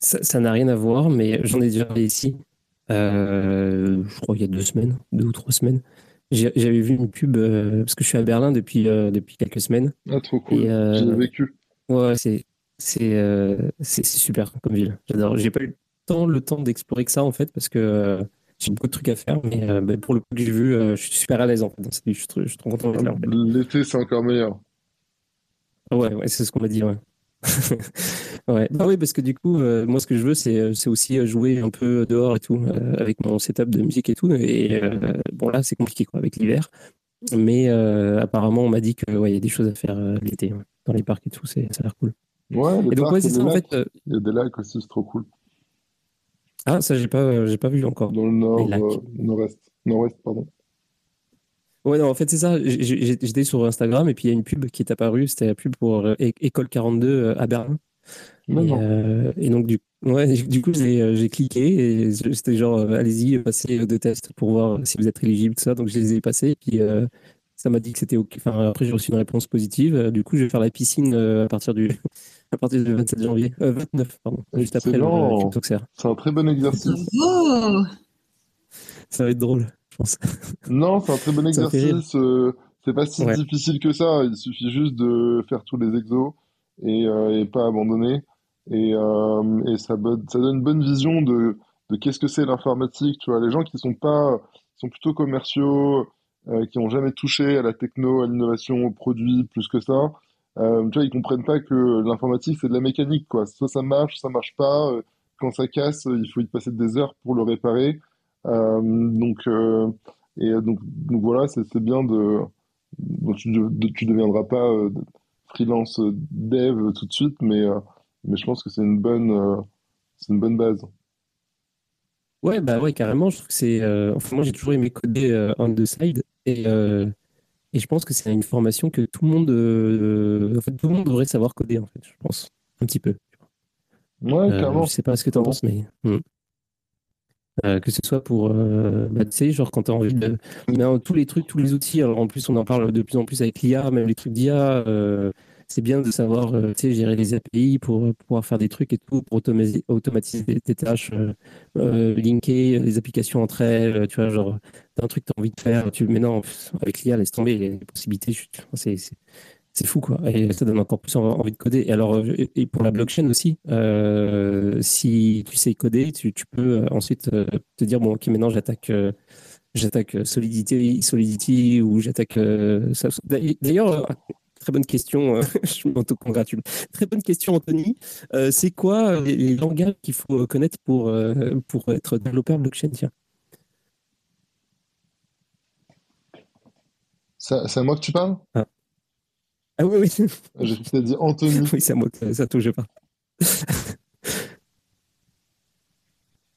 ça, n'a rien à voir, mais j'en ai déjà parlé ici. Euh, je crois il y a deux semaines, deux ou trois semaines. J'ai- J'avais vu une pub, euh, parce que je suis à Berlin depuis, euh, depuis quelques semaines. Ah, trop cool. Et, euh, J'y ai vécu. Ouais, c'est c'est super comme ville. J'adore. J'ai pas eu tant le temps d'explorer que ça en fait parce que j'ai beaucoup de trucs à faire, mais bah, pour le coup que j'ai vu, je suis super à l'aise en fait. dans cette ville. Je suis trop, je suis trop content en fait. L'été, c'est encore meilleur. Ouais, ouais, c'est ce qu'on m'a dit, ouais. Ouais. Bah oui, parce que du coup, euh, moi, ce que je veux, c'est euh, c'est aussi euh, jouer un peu dehors et tout, euh, avec mon setup de musique et tout. Et euh, bon, là, c'est compliqué, quoi, avec l'hiver. Mais apparemment, on m'a dit que, ouais, il y a des choses à faire l'été, ouais. Dans les parcs et tout, c'est, ça a l'air cool. Ouais, Et donc, ouais, c'est ça, en lacs. fait. Il y a des lacs aussi, c'est trop cool. Ah, ça, j'ai pas, j'ai pas vu encore. Dans le nord, nord-est. Nord-ouest, pardon. Ouais, non, en fait, c'est ça. J'étais sur Instagram et puis il y a une pub qui est apparue. C'était la pub pour euh, École 42 euh, à Berlin. Non, Et, non. euh, et donc, du, ouais, du coup, j'ai j'ai cliqué et c'était genre, allez-y, passez deux tests pour voir si vous êtes éligible, tout ça. Donc, je les ai passés. Et puis, euh, ça m'a dit que c'était OK. Enfin, après, j'ai reçu une réponse positive. Du coup, je vais faire la piscine à partir du, à partir du 27 janvier. Euh, 29, pardon. Juste après le le. C'est un très bon exercice. Ça va être drôle, pense. Non, c'est un très bon exercice. euh, c'est pas si Ouais. difficile que ça. Il suffit juste de faire tous les exos et, euh, et pas abandonner. Et, euh, et ça, donne une bonne vision de, de qu'est-ce que c'est l'informatique. Tu vois, les gens qui sont pas, sont plutôt commerciaux, euh, qui ont jamais touché à la techno, à l'innovation, au produit, plus que ça. Euh, tu vois, ils comprennent pas que l'informatique c'est de la mécanique, quoi. Soit ça marche, ça marche pas. Quand ça casse, il faut y passer des heures pour le réparer. Euh, donc, euh, et donc, donc voilà, c'est bien de, tu, tu deviendras pas euh, freelance dev tout de suite, mais, euh, mais je pense que c'est une bonne, euh, c'est une bonne base. Ouais, bah ouais, carrément. Je trouve que c'est. Enfin, moi, j'ai toujours aimé coder on the side. Et, et je pense que c'est une formation que tout le monde, en fait, tout le monde devrait savoir coder, en fait, je pense, un petit peu. Ouais, clairement. je sais pas ce que tu en penses, mais hmm. Euh, que ce soit pour, euh, bah, tu sais, genre quand tu as envie de. Euh, tous les trucs, tous les outils, alors en plus, on en parle de plus en plus avec l'IA, même les trucs d'IA, euh, c'est bien de savoir, tu sais, gérer les API pour pouvoir faire des trucs et tout, pour automatiser, automatiser tes, tâches, linker les applications entre elles, tu vois, genre, t'as un truc que tu as envie de faire, tu, mais non, avec l'IA, laisse tomber, les possibilités, c'est. C'est- fou, quoi. Et ça donne encore plus en- envie de coder. Et alors, euh, et pour la blockchain aussi, euh, si tu sais coder, tu, tu peux euh, ensuite euh, te dire, bon, ok, maintenant j'attaque euh, j'attaque Solidity, Solidity ou j'attaque. D'ailleurs, très bonne question, je m'auto-congratule. Très bonne question, Anthony. C'est quoi les, les langages qu'il faut connaître pour, pour être développeur blockchain tiens? C'est à moi que tu parles? Ah oui, oui, J'ai cru que t'as dit Anthony. oui c'est à moi que ça touche pas.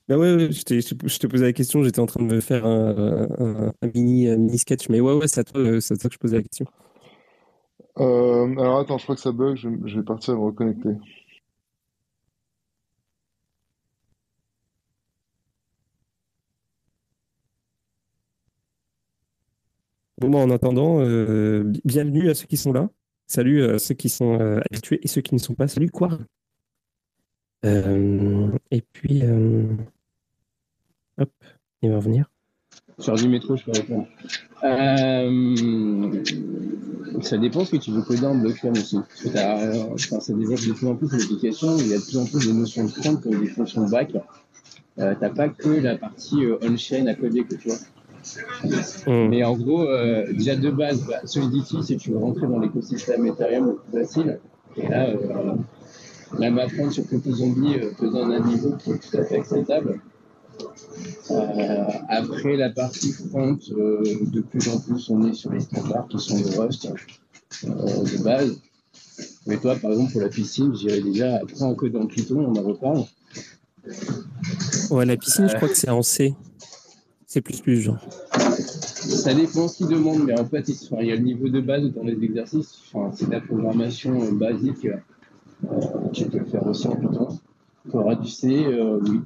Bah ouais, ouais, je t'ai- je te je posais la question, j'étais en train de me faire un, un- un mini, un mini sketch, mais ouais, ouais, c'est à toi, euh, c'est à toi que je posais la question. Euh, alors attends, je crois que ça bug, je, je vais partir me reconnecter. Bon, bah, en attendant, euh, bi- bienvenue à ceux qui sont là. Salut à ceux qui sont euh, habitués et ceux qui ne sont pas. Salut, quoi? Euh, et puis, euh, hop, il va revenir. Sur du métro, je peux répondre. Euh, ça dépend ce que tu veux coder en blockchain aussi. Euh, enfin, ça développe de plus en plus l'application, il y a de plus en plus de notions de front comme des fonctions back. Euh, t'as pas que la partie euh, on-chain à coder que tu vois. Hum, Mais en gros, euh, déjà de base, bah, Solidity, si tu veux rentrer dans l'écosystème Ethereum le plus facile, et là, euh, même apprendre sur Crypto Zombie euh, te donne un niveau qui est tout à fait acceptable. Euh, après la partie front, euh, de plus en plus on est sur les standards qui sont le Rust euh, de base. Mais toi, par exemple, pour la piscine, j'irais déjà apprendre à coder en Python, on en reparle. Ouais, la piscine, je crois que c'est en C. C'est plus plus, genre. Ça dépend ce qu'ils demandent, mais en fait, il y a le niveau de base dans les exercices. Enfin, c'est la programmation euh, basique. Euh, tu peux faire aussi en Python. Tu auras du C, euh, oui.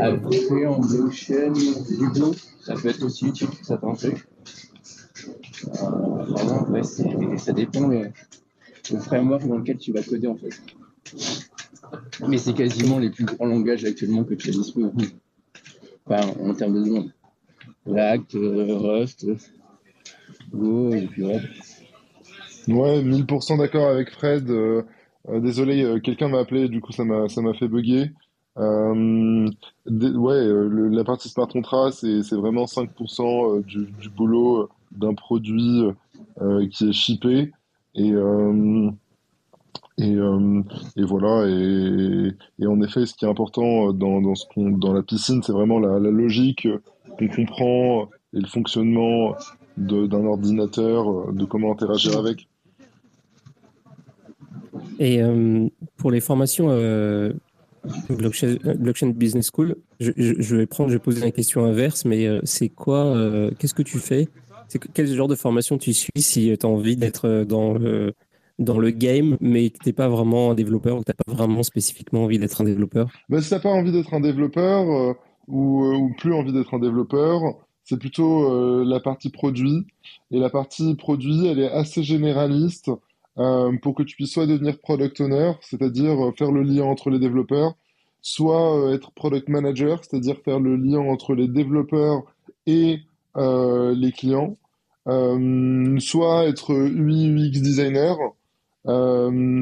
Après, en blockchain, du ça peut être aussi utile pour certains trucs. Euh, vraiment, ouais, ça dépend le, le framework dans lequel tu vas coder en fait. Mais c'est quasiment les plus grands langages actuellement que tu as disponibles. Enfin, en termes de demande. React, Rust, Go, et puis ouais. Ouais, 1000% d'accord avec Fred. Euh, euh, désolé, euh, quelqu'un m'a appelé, du coup ça m'a fait bugger. Ouais, la partie smart contract, c'est vraiment 5% euh, du, du boulot d'un produit qui est shippé. Et, et, euh, et voilà. Et, en effet, ce qui est important dans, la piscine, c'est vraiment la, logique qu'on comprend et le fonctionnement d'un ordinateur, de comment interagir avec. Et euh, pour les formations euh, blockchain, blockchain Business School, je, vais prendre, je vais poser la question inverse, mais c'est quoi, qu'est-ce que tu fais? Quel genre de formation tu suis si tu as envie d'être dans le, dans le game, mais que tu n'es pas vraiment un développeur ou que tu n'as pas vraiment spécifiquement envie d'être un développeur? Ben, si t'as pas envie d'être un développeur euh, ou, euh, ou plus envie d'être un développeur, c'est plutôt euh, la partie produit. Et la partie produit, elle est assez généraliste euh, pour que tu puisses soit devenir product owner, c'est-à-dire euh, faire le lien entre les développeurs, soit être product manager, c'est-à-dire faire le lien entre les développeurs et les clients, soit être UI UX designer,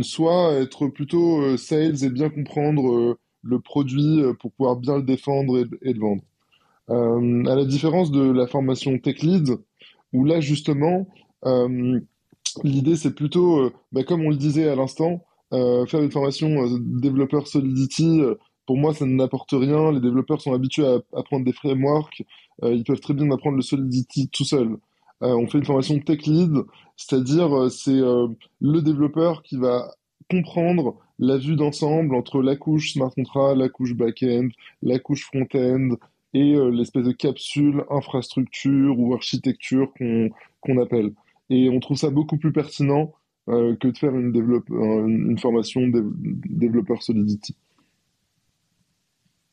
soit être plutôt euh, sales et bien comprendre euh, le produit euh, pour pouvoir bien le défendre et, le vendre. Euh, à la différence de la formation Tech Lead, où là justement, euh, l'idée c'est plutôt, euh, bah, comme on le disait à l'instant, euh, faire une formation euh, développeur Solidity, euh, pour moi ça n'apporte rien. Les développeurs sont habitués à apprendre des frameworks, euh, ils peuvent très bien apprendre le Solidity tout seul. Euh, on fait une formation Tech Lead, c'est-à-dire euh, c'est euh, le développeur qui va comprendre la vue d'ensemble entre la couche smart contract, la couche back-end, la couche front-end, et l'espèce de capsule infrastructure ou architecture qu'on appelle. Et on trouve ça beaucoup plus pertinent que de faire une, formation développeur Solidity.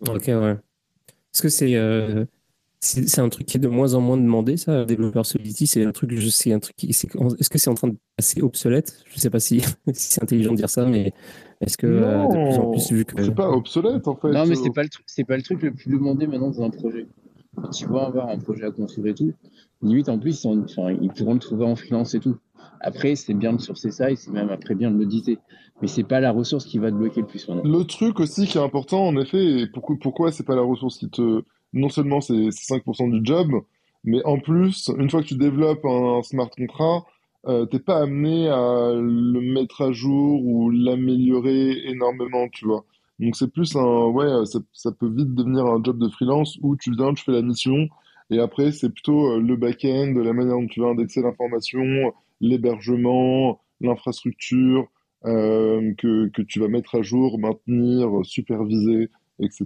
Ok, ouais. Est-ce que c'est c'est c'est un truc qui est de moins en moins demandé, ça, développeur Solidity? C'est un truc, je sais, un truc qui, c'est- est-ce que c'est en train de passer obsolète? Je sais pas si, si c'est intelligent de dire ça, mais est-ce que euh, de plus en plus, vu que. c'est pas obsolète en fait. Non, mais Euh, c'est pas le truc, c'est pas le truc le plus demandé maintenant dans un projet. Tu vas avoir un projet à construire et tout. Limite, en plus, ils, sont- enfin, ils pourront le trouver en freelance et tout. Après, c'est bien de sourcer ça et c'est même après bien de l'auditer. Mais c'est pas la ressource qui va te bloquer le plus maintenant. Le truc aussi qui est important, en effet, et pourquoi, pourquoi c'est pas la ressource qui te... Non seulement c'est c'est 5% du job, mais en plus, une fois que tu développes un smart contract, euh, t'es pas amené à le mettre à jour ou l'améliorer énormément, tu vois. Donc c'est plus un... Ouais, ça, ça peut vite devenir un job de freelance où tu viens, tu fais la mission, et après c'est plutôt euh, le back-end, la manière dont tu vas indexer l'information, l'hébergement, l'infrastructure, euh, que, que tu vas mettre à jour, maintenir, superviser, etc.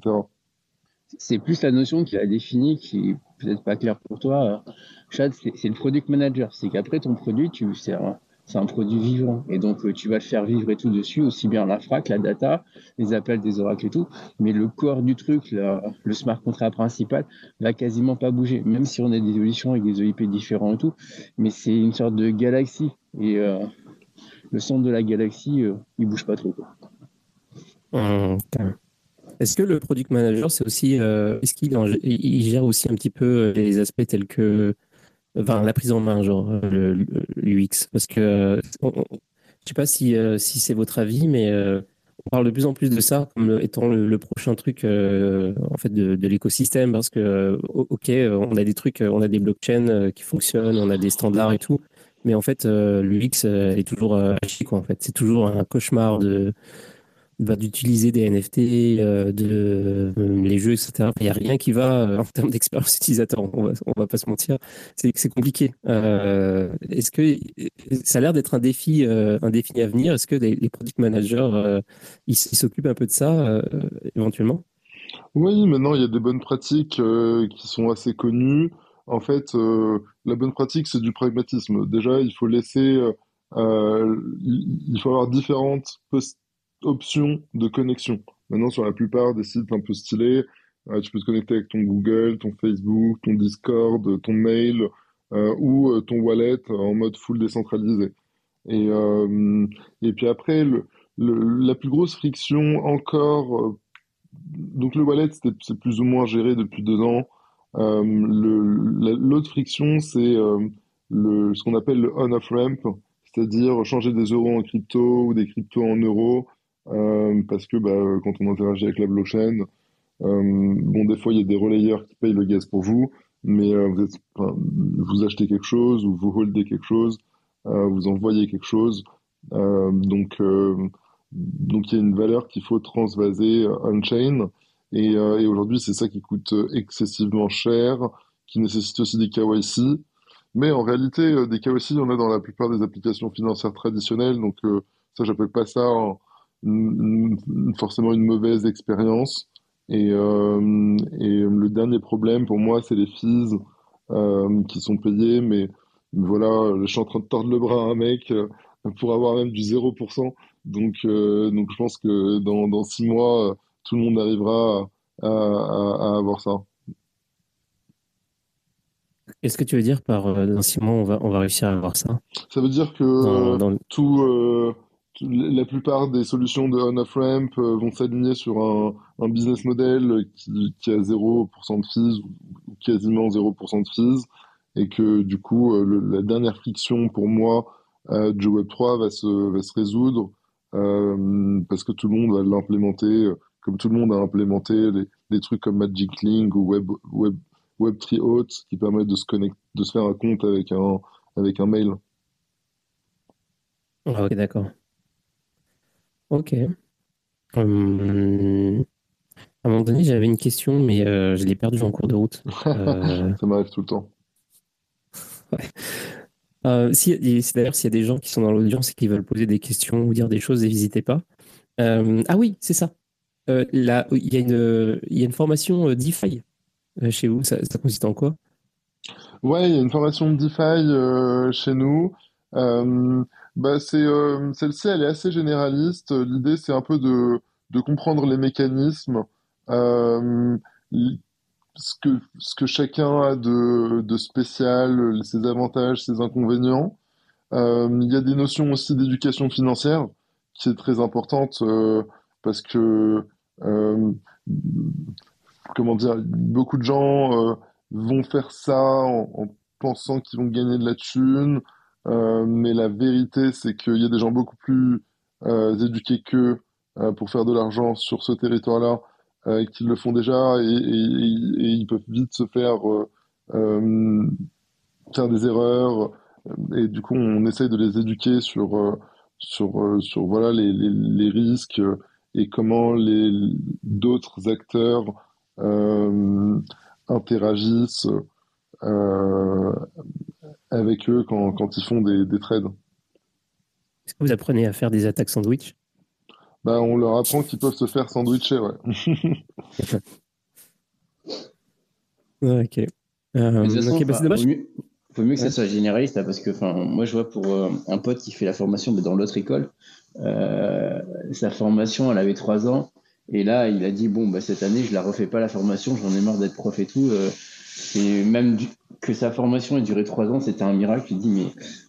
C'est plus la notion qu'il a définie qui peut-être pas claire pour toi. Chad, c'est le product manager. C'est qu'après ton produit, tu, c'est un, produit vivant. Et donc, euh, tu vas le faire vivre et tout dessus, aussi bien l'infra que la data, les appels des oracles et tout. Mais le corps du truc, le, smart contract principal, va quasiment pas bouger, même si on a des évolutions avec des EIP différents et tout. Mais c'est une sorte de galaxie. Et euh, le centre de la galaxie, euh, il bouge pas trop. carrément. Est-ce que le product manager, c'est aussi, euh, est-ce qu'il il gère aussi un petit peu euh, les aspects tels que, enfin, la prise en main, genre euh, l'UX, parce que, on- on- je sais pas si, c'est votre avis, mais on parle de plus en plus de ça comme étant le, prochain truc, en fait, de, l'écosystème, parce que, ok, on a des trucs, on a des blockchains qui fonctionnent, on a des standards et tout, mais en fait, l'UX est toujours chier, quoi, en fait, c'est toujours un cauchemar de bah, d'utiliser des NFT, euh, de, euh, les jeux, etc. Il n'y a rien qui va euh, en termes d'expérience utilisateur, on va, va pas se mentir. C'est compliqué. Euh, Est-ce que ça a l'air d'être un défi, un défi à venir Est-ce que les, les product managers, ils s'occupent un peu de ça éventuellement? Oui, maintenant il y a des bonnes pratiques qui sont assez connues. En fait, la bonne pratique, c'est du pragmatisme. Déjà, il faut laisser, il faut avoir différentes pos- options de connexion. Maintenant, sur la plupart des sites un peu stylés, euh, tu peux te connecter avec ton Google, ton Facebook, ton Discord, ton mail euh, ou euh, ton wallet en mode full décentralisé. Et, euh, puis après, la plus grosse friction encore, euh, donc le wallet, c'est plus ou moins géré depuis deux ans. Euh, l'autre friction, c'est euh, ce qu'on appelle le on-off ramp, c'est-à-dire changer des euros en crypto ou des cryptos en euros, euh, parce que bah, quand on interagit avec la blockchain, euh, bon, des fois, il y a des relayeurs qui payent le gaz pour vous, mais euh, vous achetez quelque chose ou vous holdez quelque chose, euh, vous envoyez quelque chose. Euh, donc, euh, il y a une valeur qu'il faut transvaser euh, on-chain. Et, euh, aujourd'hui, c'est ça qui coûte euh, excessivement cher, qui nécessite aussi des KYC. Mais en réalité, euh, des KYC, en a dans la plupart des applications financières traditionnelles. Donc, euh, ça, j'appelle pas ça forcément une mauvaise expérience. Et, euh, et le dernier problème pour moi, c'est les fees euh, qui sont payés. Mais voilà, je suis en train de tordre le bras à un mec euh, pour avoir même du 0%. Donc, euh, donc je pense que dans, dans six mois, tout le monde arrivera à, à- à avoir ça. Qu'est-ce que tu veux dire par dans six mois, on va, on va réussir à avoir ça? Ça veut dire que dans, dans tout- la plupart des solutions de on-off-ramp euh, vont s'aligner sur un, business model qui, a 0% de fees ou quasiment 0% de fees et que du coup euh, la dernière friction pour moi euh, du Web3 va se, va se résoudre parce que tout le monde va l'implémenter comme tout le monde a implémenté les, trucs comme Magic Link ou Web, Web, Web3 Auth qui permettent de se faire un compte avec un, avec un mail. Ah, ok, d'accord. Ok. Hum, à un moment donné, j'avais une question, mais euh, je l'ai perdue en cours de route. Euh, Ça m'arrive tout le temps. Euh, si, et c'est d'ailleurs, s'il y a des gens qui sont dans l'audience et qui veulent poser des questions ou dire des choses, n'hésitez pas. Euh, ah oui, c'est ça. Euh, là, il y a une, il y a une formation DeFi chez vous ça, ça consiste en quoi? Ouais, il y a une formation de DeFi euh, chez nous. Euh, bah c'est euh, celle-ci, elle est assez généraliste. L'idée, c'est un peu de, de comprendre les mécanismes, euh, ce que, ce que chacun a de, de spécial, ses avantages, ses inconvénients. Euh, il y a des notions aussi d'éducation financière qui est très importante parce que, comment dire, beaucoup de gens vont faire ça en, en pensant qu'ils vont gagner de la thune, mais la vérité, c'est qu'il y a des gens beaucoup plus euh, éduqués qu'eux euh, pour faire de l'argent sur ce territoire-là, euh, qui le font déjà et, ils peuvent vite se faire euh, euh, faire des erreurs. Et du coup, on essaye de les éduquer sur, euh, sur, euh, sur voilà, les, les, les risques euh, et comment d'autres acteurs euh, interagissent euh, avec eux quand, quand ils font des, des trades. Est-ce que vous apprenez à faire des attaques sandwich? Bah, on leur apprend qu'ils peuvent se faire sandwicher, ouais. Ok. Euh, Mais de toute façon, ok, bah, c'est dommage. Mieux, faut mieux que Ouais. ça soit généraliste, là, parce que enfin, moi, je vois pour euh, un pote qui fait la formation mais dans l'autre école, euh, sa formation, elle avait trois ans. Et là, il a dit Bon, bah, cette année, je la refais pas la formation, j'en ai marre d'être prof et tout. Et même que sa formation ait duré trois ans, c'était un miracle. Il dit Mais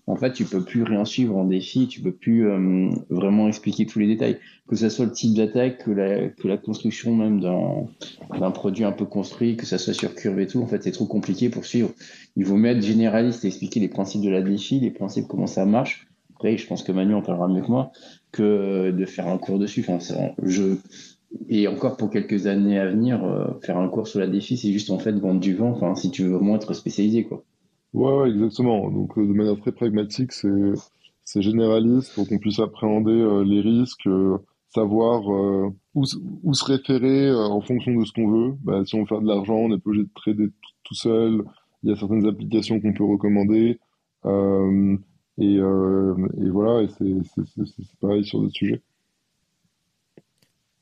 en fait, tu peux plus rien suivre en défi, tu peux plus euh, vraiment expliquer tous les détails. Que ce soit le type d'attaque, que la, que la construction même d'un produit un peu construit, que ça soit sur curve et tout, en fait, c'est trop compliqué pour suivre. Il vaut mieux être généraliste et expliquer les principes de la défi, les principes, comment ça marche. Après, je pense que Manu en parlera mieux que moi, que de faire un cours dessus. Enfin, je... Et encore pour quelques années à venir, euh, faire un cours sur la défi, c'est juste en fait vendre du vent, enfin, si tu veux vraiment être spécialisé. Quoi. Ouais, exactement. Donc, euh, de manière très pragmatique, c'est, c'est généraliste pour qu'on puisse appréhender euh, les risques, savoir où, où se référer en fonction de ce qu'on veut. Bah, si on veut faire de l'argent, on n'est pas obligé de trader tout, seul. Il y a certaines applications qu'on peut recommander. Et, voilà, et c'est, c'est c'est pareil sur d'autres sujets.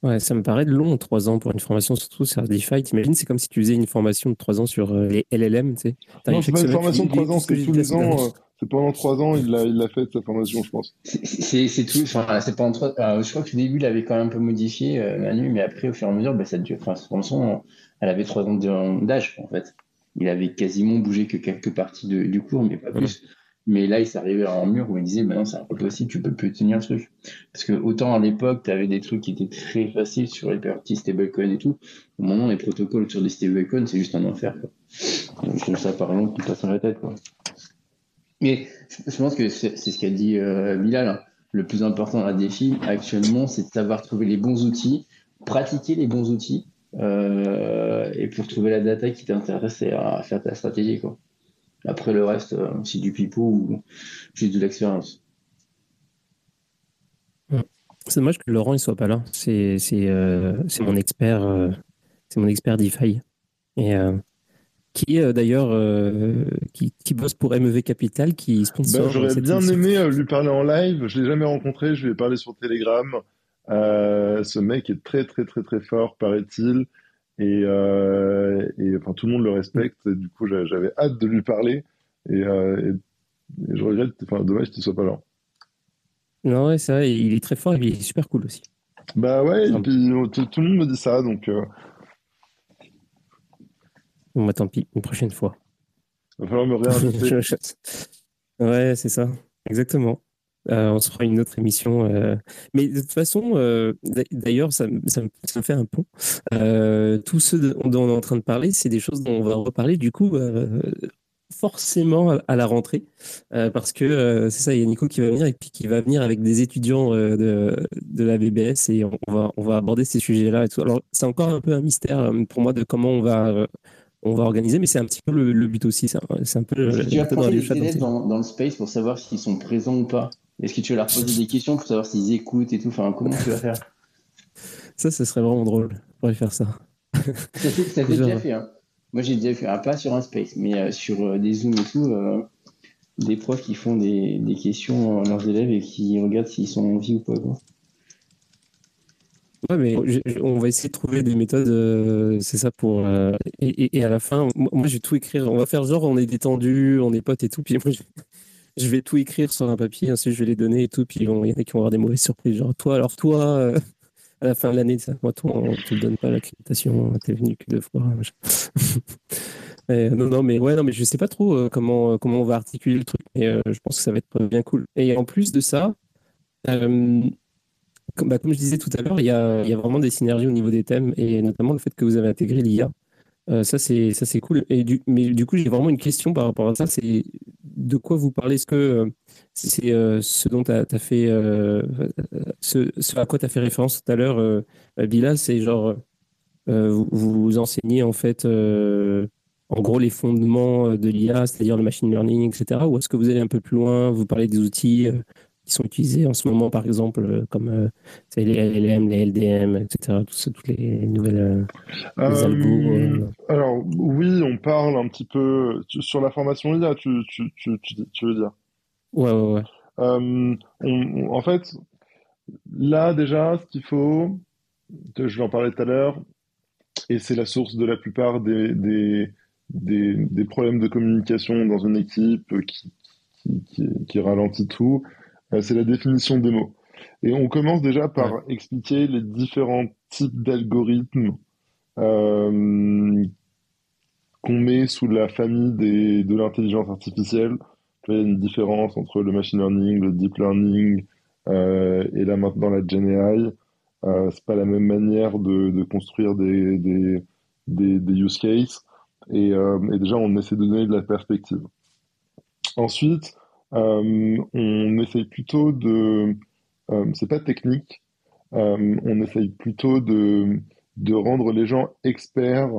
Ouais, ça me paraît long, trois ans pour une formation, surtout sur DeFi. T'imagines, c'est comme si tu faisais une formation de trois ans sur euh, les LLM, tu sais. Non, c'est pas une formation de trois ans, c'est j'ai tous les ans. euh, c'est pendant trois ans, il l'a, il l'a fait, sa formation, je pense. C'est- tout. Enfin, c'est pas en trois- euh, je crois que au début, il avait quand même un peu modifié, euh, Manu, mais après, au fur et à mesure, bah, ça dure. Enfin, cette formation, elle avait trois ans d'âge, en fait. Il avait quasiment bougé que quelques parties de- du cours, mais pas plus. Mais là, il s'est arrivé à un mur où il disait, maintenant, c'est impossible, tu peux plus tenir le truc. Parce que autant à l'époque, tu avais des trucs qui étaient très faciles sur les parties stablecoin et tout. Au moment, les protocoles sur des stablecoins, c'est juste un enfer. Quoi. Donc, je trouve ça, par exemple, qui passe dans la tête. Mais je pense que c'est ce qu'a dit euh, hein. Le plus important la défi actuellement, c'est de savoir trouver les bons outils, pratiquer les bons outils, euh, et pour trouver la data qui t'intéresse et à faire ta stratégie. Quoi. Après le reste, euh, c'est du pipeau ou juste de l'expérience. C'est dommage que Laurent ne soit pas là. C'est c'est euh, c'est mon expert, euh, c'est mon expert DeFi. Et euh, qui est euh, d'ailleurs euh, qui, qui bosse pour MEV Capital, qui Ben, sponsor j'aurais cette bien émission. aimé lui parler en live. Je l'ai jamais rencontré. Je lui ai parlé sur Telegram. Euh, ce mec est très très très très fort, paraît-il. Et, euh, et enfin tout le monde le respecte. Et du coup, j'a- j'avais hâte de lui parler. Et, euh, et- et je regrette. Enfin, dommage qu'il soit pas là. Non, ouais, c'est vrai, il est très fort et il est super cool aussi. Bah ouais. Et puis euh, tout, tout le monde me dit ça. Donc, euh, Bon, bah tant pis, une prochaine fois. va falloir me réinviter. Ouais, c'est ça, exactement. Euh, on se fera une autre émission. euh. Mais de toute façon, euh, d'a- d'ailleurs, ça, me- ça, me- ça me fait un pont. Euh, tout ce dont on est en train de parler, c'est des choses dont on va reparler du coup forcément à, la rentrée. Euh, parce que euh, c'est ça, il y a Nico qui va venir et puis qui va venir avec des étudiants euh, de, de la BBS et on va, on va aborder ces sujets-là et tout. Alors, c'est encore un peu un mystère pour moi de comment on va. on va organiser, mais c'est un petit peu le, le but aussi. C'est un, peu tu vas dans les dans, dans le space pour savoir s'ils sont présents ou pas? Est-ce que tu vas leur poser des questions pour savoir s'ils écoutent et tout Enfin, comment tu vas faire? Ça, ce serait vraiment drôle. On pourrait faire ça. Ça fait, ça fait Déjà. déjà fait. Hein. Moi, j'ai déjà fait, ah, pas sur un space, mais euh, sur euh, des Zooms et tout, euh, des profs qui font des, des questions à leurs élèves et qui regardent s'ils sont en vie ou pas. Quoi. Ouais, mais je- on va essayer de trouver des méthodes, euh, c'est ça pour. euh, et, à la fin, moi, moi, je vais tout écrire. On va faire genre, on est détendu, on est potes et tout. Puis moi, je, je vais tout écrire sur un papier, ensuite je vais les donner et tout. Puis il y en a qui vont avoir des mauvaises surprises. Genre, toi, alors toi, euh, à la fin de l'année, moi, toi, on te donne pas l'accréditation, t'es venu que deux fois. non, non, mais ouais, non, mais je sais pas trop euh, comment, euh, comment on va articuler le truc. Mais je pense que ça va être bien cool. Et en plus de ça, comme, bah, comme je disais tout à l'heure, il y a, il y a vraiment des synergies au niveau des thèmes et notamment le fait que vous avez intégré l'IA. Euh, ça, c'est, ça, c'est cool. Mais du coup, j'ai vraiment une question par rapport à ça. De quoi vous parlez? Est-ce que euh, c'est euh, ce dont fait, ce, à quoi tu as fait référence tout à l'heure, Bilal, c'est genre, vous, vous enseignez en fait, en gros, les fondements de l'IA, c'est-à-dire le machine learning, etc. Ou est-ce que vous allez un peu plus loin, vous parlez des outils qui sont utilisés en ce moment, par exemple, euh, comme euh, les LLM, les LDM, etc. Tout toutes les nouvelles euh, les algos. Alors, oui, on parle un petit peu sur la formation IA, tu, tu, tu, tu, tu veux dire? Ouais, ouais, ouais. On- on- en fait, là déjà, ce qu'il faut, je vais en parler tout à l'heure, et c'est la source de la plupart des, des, des, des problèmes de communication dans une équipe qui, qui, qui, qui ralentit tout, c'est la définition des mots. Et on commence déjà par expliquer les différents types d'algorithmes euh, qu'on met sous la famille des, de l'intelligence artificielle. Il y a une différence entre le machine learning, le deep learning euh, et là maintenant la Gen AI. Euh, c'est pas la même manière de, de construire des, des, des, des use cases. Et, euh, et déjà, on essaie de donner de la perspective. Ensuite, euh, on essaye plutôt de... euh, c'est pas technique, euh, on essaye plutôt de, de rendre les gens experts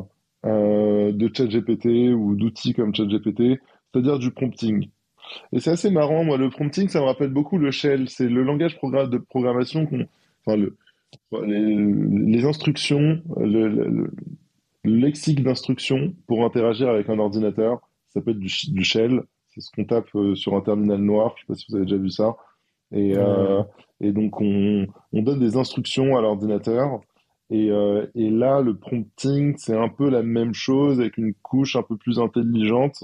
euh, de ChatGPT ou d'outils comme ChatGPT, c'est-à-dire du prompting. Et c'est assez marrant, moi, le prompting, ça me rappelle beaucoup le shell. C'est le langage de programmation qu'on, enfin, le, les, instructions, le, le- le- le lexique d'instructions pour interagir avec un ordinateur. Ça peut être du shell. C'est ce qu'on tape euh, sur un terminal noir. Je sais pas si vous avez déjà vu ça. Et, euh, et donc, on, on donne des instructions à l'ordinateur. Et, euh, et là, le prompting, c'est un peu la même chose avec une couche un peu plus intelligente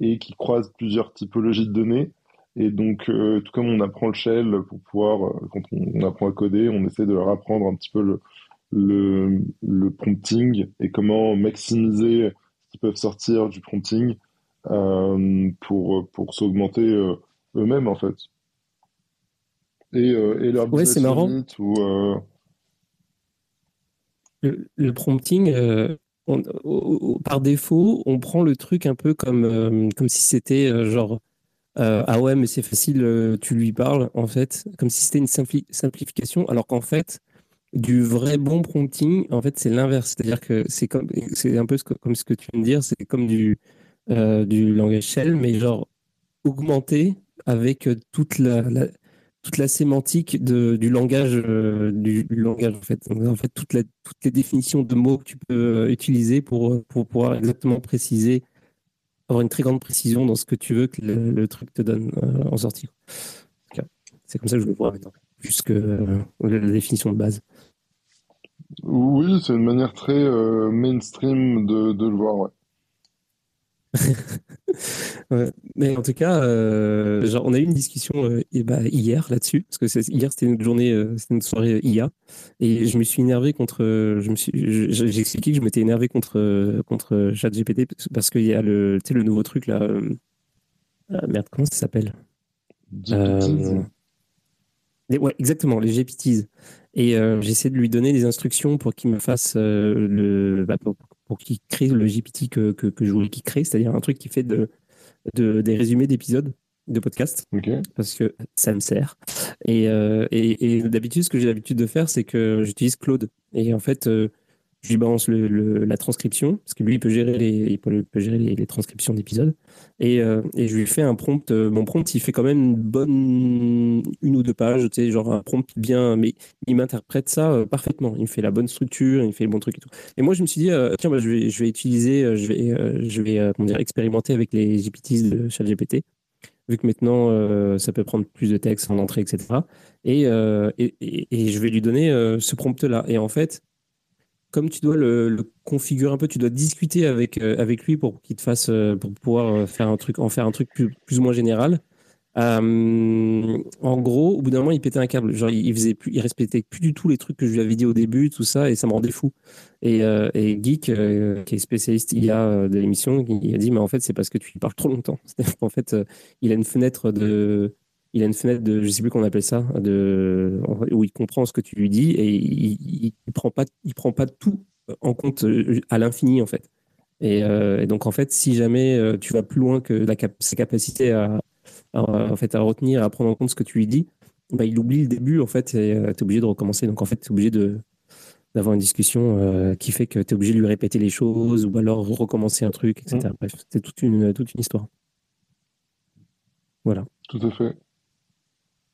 et qui croise plusieurs typologies de données. Et donc, euh, tout comme on apprend le shell pour pouvoir, euh, quand on, on apprend à coder, on essaie de leur apprendre un petit peu le, le, le prompting et comment maximiser qu'ils peuvent sortir du prompting euh, pour, pour s'augmenter euh, eux-mêmes, en fait. Et, euh, et leur Ouais, c'est marrant. ou, Le, le prompting, on- par défaut, on prend le truc un peu comme, euh, comme si c'était euh, genre euh, ah ouais, mais c'est facile, tu lui parles, en fait, comme si c'était une simpli- simplification, alors qu'en fait, du vrai bon prompting, en fait, c'est l'inverse. C'est-à-dire que c'est comme, c'est un peu comme ce que tu viens de dire, c'est comme du, euh, langage shell, mais genre augmenté avec euh, toute la, toute la sémantique de, du langage, euh, du, langage en fait. En fait, toutes les définitions de mots que tu peux utiliser pour, pour pouvoir exactement préciser, avoir une très grande précision dans ce que tu veux que le, truc te donne en sortie. C'est comme ça que je le vois maintenant, plus que euh, la définition de base. Oui, c'est une manière très euh, mainstream de, de le voir, ouais. Ouais. Mais en tout cas, euh, genre, on a eu une discussion euh, et bah, hier là-dessus, parce que hier c'était une journée, c'était une soirée IA, et je me suis énervé contre, je me suis, j'ai expliqué que je m'étais énervé contre contre ChatGPT parce- qu'il y a le, le nouveau truc là, ah, merde, comment ça s'appelle? Ouais, exactement, les GPTs. Et euh, j'essaie de lui donner des instructions pour qu'il me fasse euh, le, bah, pour, pour qu'il crée le GPT que, que, que je voulais qu'il crée, c'est-à-dire un truc qui fait de, de, des résumés d'épisodes de podcasts, Ok. parce que ça me sert. Et, euh, et, et d'habitude, ce que j'ai l'habitude de faire, c'est que j'utilise Claude. Et en fait, euh, je lui balance la transcription, parce que lui, il peut gérer les, peut, gérer les, transcriptions d'épisodes. Et, euh, et je lui fais un prompt. euh, mon prompt, il fait quand même une bonne une ou deux pages, tu sais, genre un prompt bien, mais il m'interprète ça euh, parfaitement. Il me fait la bonne structure, il me fait le bon truc et tout. Et moi, je me suis dit, tiens, bah, je vais, je vais utiliser, je vais, je vais comment dire, expérimenter avec les GPTs de ChatGPT. vu que maintenant ça peut prendre plus de texte en entrée, etc. Et, et, et- je vais lui donner ce prompt-là. Et en fait, comme tu dois le, configurer un peu, tu dois discuter avec, euh, avec lui pour qu'il te fasse, euh, pour pouvoir euh, faire un truc, en faire un truc plus, plus ou moins général. En gros, au bout d'un moment, il pétait un câble. Genre, il, faisait plus, il respectait plus du tout les trucs que je lui avais dit au début, tout ça, et ça me rendait fou. Et, Geek, qui est spécialiste IA de l'émission, il a dit, mais en fait, c'est parce que tu lui parles trop longtemps. Qu'en fait, il a une fenêtre de, il a une fenêtre de, je sais plus comment on appelle ça, de, où il comprend ce que tu lui dis et il, il prend pas, il prend pas tout en compte euh, à l'infini en fait. Et, euh, et donc en fait, si jamais euh, tu vas plus loin que la cap sa capacité à, à, en fait, à retenir, à prendre en compte ce que tu lui dis, bah, il oublie le début en fait et tu es obligé de recommencer. Donc en fait, tu es obligé de d'avoir une discussion euh, qui fait que tu es obligé de lui répéter les choses ou alors recommencer un truc, etc. Mm. Bref, c'est toute une, toute une histoire. Voilà. Tout à fait.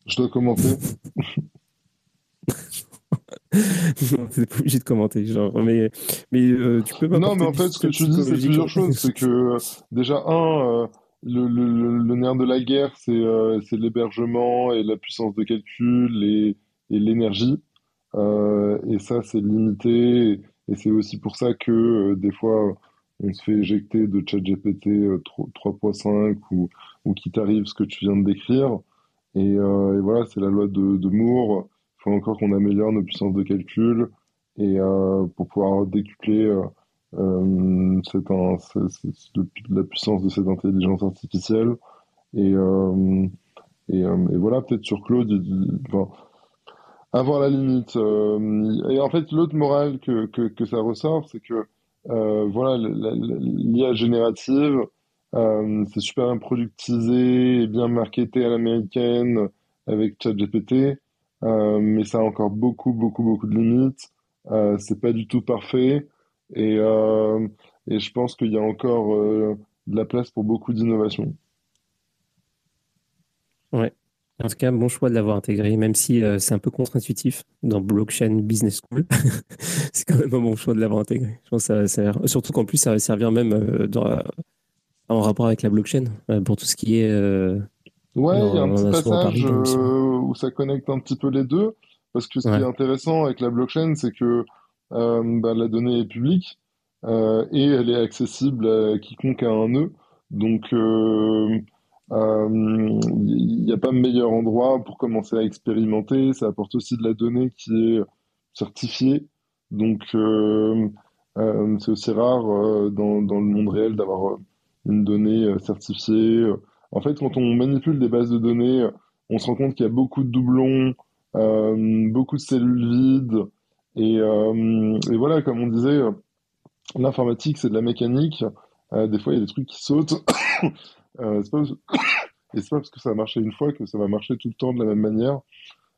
Je dois commenter. T'es pas obligé de commenter, genre, mais, mais euh, tu peux pas. Non, mais en fait, ce que tu dis, c'est plusieurs choses. C'est que, euh, déjà, un, euh, le, le, le, le nerf de la guerre, c'est euh, c'est l'hébergement et la puissance de calcul et, et l'énergie. Et ça, c'est limité. Et, c'est aussi pour ça que, des fois, on se fait éjecter de ChatGPT euh, 3.5 ou, ou qu'il t'arrive ce que tu viens de décrire. Et, euh, et voilà, c'est la loi de, Moore. Il faut encore qu'on améliore nos puissances de calcul et euh, pour pouvoir décupler euh, la puissance de cette intelligence artificielle. Et, et, voilà, peut-être sur Claude, avoir la limite. et en fait, l'autre morale que, que, que ça ressort, c'est que voilà, l'IA générative, euh, c'est super bien productisé et bien marketé à l'américaine avec ChatGPT, euh, mais ça a encore beaucoup, beaucoup, beaucoup de limites. Euh, c'est pas du tout parfait et, euh, et je pense qu'il y a encore de la place pour beaucoup d'innovation. Ouais. En tout cas, bon choix de l'avoir intégré, même si c'est un peu contre-intuitif dans Blockchain Business School. c'est quand même un bon choix de l'avoir intégré. Je pense que ça, ça- surtout qu'en plus, ça va servir même dans- en rapport avec la blockchain euh, pour tout ce qui est. euh, Ouais, il y a un petit passage euh, où ça connecte un petit peu les deux, parce que ce qui est intéressant avec la blockchain, c'est que bah, la donnée est publique et elle est accessible à quiconque a un nœud. Donc, euh, il n'y a pas meilleur endroit pour commencer à expérimenter. Ça apporte aussi de la donnée qui est certifiée. Donc, euh, euh, c'est aussi rare dans, dans le monde réel d'avoir une donnée euh, certifiée. En fait, quand on manipule des bases de données, on se rend compte qu'il y a beaucoup de doublons, euh, beaucoup de cellules vides. Et, euh, voilà, comme on disait, euh, l'informatique, c'est de la mécanique. Euh, des fois, il y a des trucs qui sautent. Euh, c'est pas. Et pas parce que ça a marché une fois que ça va marcher tout le temps de la même manière.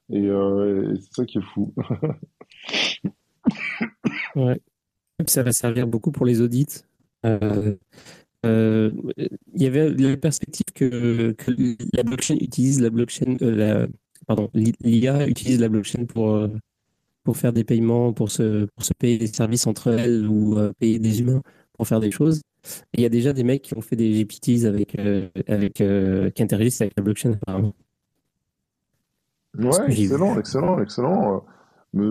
Et, euh, et c'est ça qui est fou. Ouais. Ça va servir beaucoup pour les audits. Euh, il y avait la perspective que, que la blockchain utilise la blockchain, euh, la, pardon, l'IA utilise la blockchain pour, euh, pour faire des paiements, pour se, pour se payer des services entre elles ou euh, payer des humains pour faire des choses. Et il y a déjà des mecs qui ont fait des GPTs avec, avec, qui interagissent avec la blockchain apparemment. Ouais, excellent, excellent, excellent.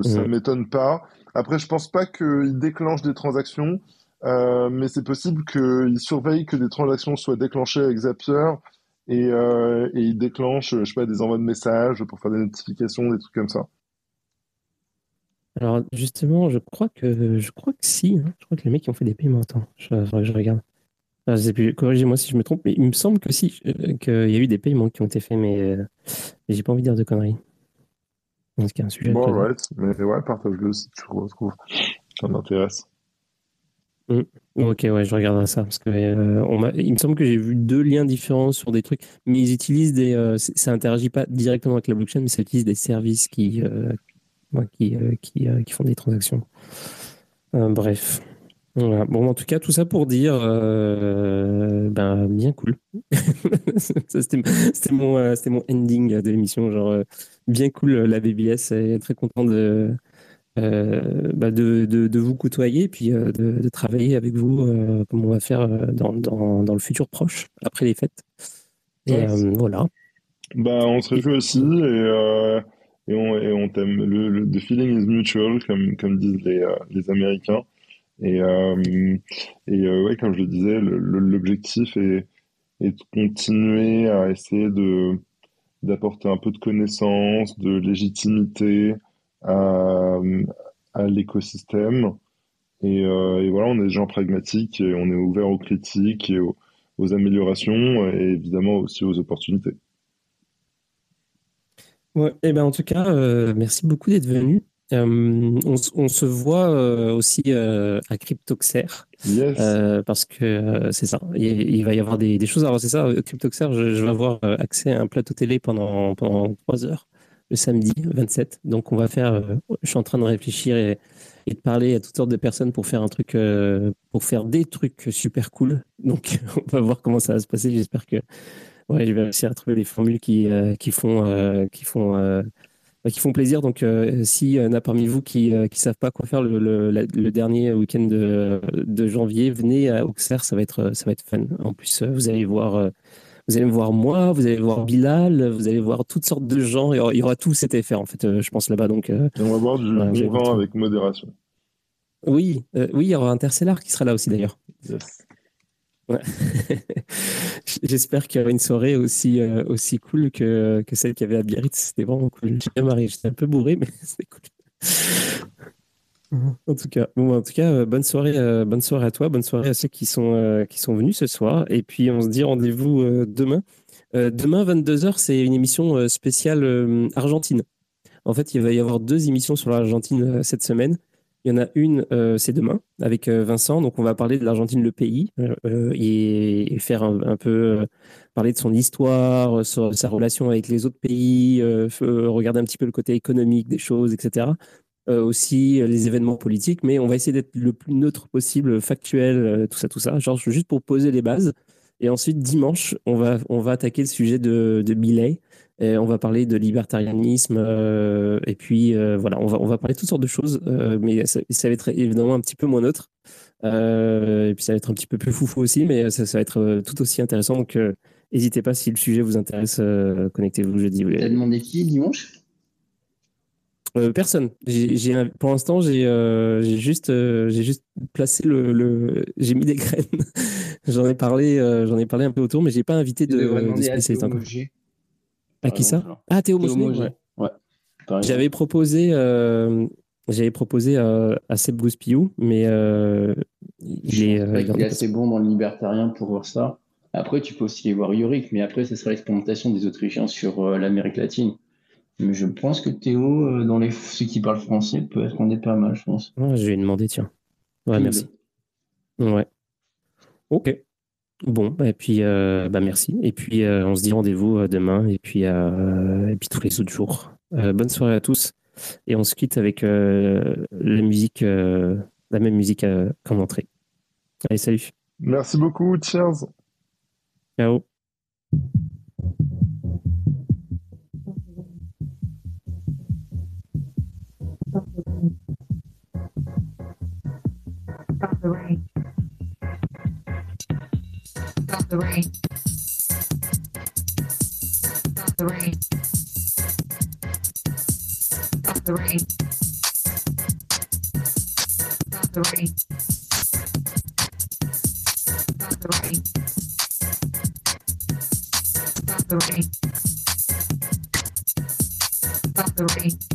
Ça Ouais. m'étonne pas. Après, je pense pas qu'il déclenche des transactions, euh, mais c'est possible qu'il surveille que des transactions soient déclenchées avec Zapier et, euh, et il déclenche, je sais pas, des envois de messages pour faire des notifications, des trucs comme ça. Alors justement, je crois que je crois que si, hein. Je crois que les mecs qui ont fait des paiements, attends, je, je regarde. Ah, je sais plus, corrigez-moi si je me trompe, mais il me semble que si, euh, qu'il y a eu des paiements qui ont été faits, mais, euh, mais j'ai pas envie de dire de conneries. Donc, un sujet Bon, right. Mais ouais, partage-le si tu retrouves. Ça m'intéresse. Ok, ouais, je regarderai ça parce que euh, il me semble que j'ai vu deux liens différents sur des trucs, mais ils utilisent des, euh, ça interagit pas directement avec la blockchain, mais ça utilise des services qui, euh, qui, qui, font des transactions. Bref. Bon, en tout cas, tout ça pour dire, ben, bien cool. C'était mon, mon ending de l'émission. Genre, bien cool, la BBS. Et très content de, euh, bah, de, de, de vous côtoyer, puis euh, de, de travailler avec vous, euh, comme on va faire dans, dans, dans le futur proche, après les fêtes. Et Ouais, euh, voilà. Bah, on se réjouit aussi et, euh, et on, et on t'aime. Le, le, the feeling is mutual, comme, comme disent les, euh, les Américains. Et, euh, et euh, ouais, comme je le disais, l'objectif est, est de continuer à essayer de, d'apporter un peu de connaissance, de légitimité à, à l'écosystème. Et, euh, et voilà, on est des gens pragmatiques et on est ouvert aux critiques et aux, aux améliorations et évidemment aussi aux opportunités. Ouais, et ben en tout cas, euh, merci beaucoup d'être venu. Euh, on, on se voit euh, aussi euh, à Cryptoxer Yes. euh, parce que euh, c'est ça. Il, il va y avoir des, des choses. Alors c'est ça, euh, Cryptoxer, je, je vais avoir euh, accès à un plateau télé pendant pendant trois heures le samedi 27. Donc on va faire. euh, je suis en train de réfléchir et, de parler à toutes sortes de personnes pour faire un truc, euh, pour faire des trucs super cool. Donc on va voir comment ça va se passer. J'espère que ouais, je vais réussir à trouver des formules qui euh, qui font qui font bah, qui font plaisir. Donc, si y en a parmi vous qui ne savent pas quoi faire le, le, dernier week-end de, de janvier, venez à Auxerre, ça va être, ça va être fun. En plus, vous allez voir, vous allez me voir moi, vous allez voir Bilal, vous allez voir toutes sortes de gens. Il y aura, il y aura tout cet effet, en fait, euh, je pense là-bas. Donc, euh, on va boire du j'ai vin avec modération. oui, euh, oui, il y aura Interstellar qui sera là aussi d'ailleurs. Yes. Ouais. J'espère qu'il y aura une soirée aussi, euh, aussi cool que, que celle qu'il y avait à Biarritz. C'était vraiment cool. J'ai bien marré. J'étais un peu bourré, mais c'était cool. En tout cas, euh, bonne soirée, euh, bonne soirée à toi, bonne soirée à ceux qui sont, euh, qui sont venus ce soir. Et puis, on se dit rendez-vous demain. Demain, 22h, c'est une émission spéciale Argentine. En fait, il va y avoir deux émissions sur l'Argentine cette semaine. Il y en a une, c'est demain, avec Vincent. Donc, on va parler de l'Argentine, le pays, et, faire un, peu parler de son histoire, sa relation avec les autres pays, regarder un petit peu le côté économique des choses, etc. Euh, aussi euh, les événements politiques, mais on va essayer d'être le plus neutre possible, factuel, euh, tout ça, tout ça. Genre, juste pour poser les bases. Et ensuite, dimanche, on va, on va attaquer le sujet de, de. Et on va parler de libertarianisme. et puis, voilà, on va, on va parler toutes sortes de choses. mais ça, va être évidemment un petit peu moins neutre. Et puis, ça va être un petit peu plus foufou aussi. Mais ça, va être tout aussi intéressant. Donc, n'hésitez pas si le sujet vous intéresse. Connectez-vous jeudi. T'as demandé qui dimanche? Euh, personne. J'ai, j'ai un- pour l'instant, j'ai, euh, j'ai juste, euh, j'ai juste placé le, le- j'ai mis des graines. j'en ai parlé, j'en ai parlé un peu autour, mais j'ai pas invité de, de spécialiste encore. À qui ça. Ah, Théo Théo ouais. J'avais proposé, j'avais proposé à, à Seb Gouspillou, mais il est, il assez bon dans le libertarien pour voir ça. Après, tu peux aussi les voir Yorick, mais après, ce serait l'expérimentation des Autrichiens sur l'Amérique latine. Mais je pense que Théo, euh, dans les ceux qui parlent français, peut être on est pas mal, je pense. Je vais demander, tiens. Ouais, merci. Ouais. Ok. Bon, bah, et puis, euh, bah, merci. Et puis, euh, on se dit rendez-vous euh, demain et puis, euh, et puis tous les autres jours. Euh, bonne soirée à tous. Et on se quitte avec euh, la musique, euh, la même musique euh, qu'en entrée. Allez, salut. Merci beaucoup. Cheers. Ciao. Stop the rain. Stop the rain. Stop the rain. Stop the rain. Stop the rain. Stop the rain. Stop the rain. Stop the rain.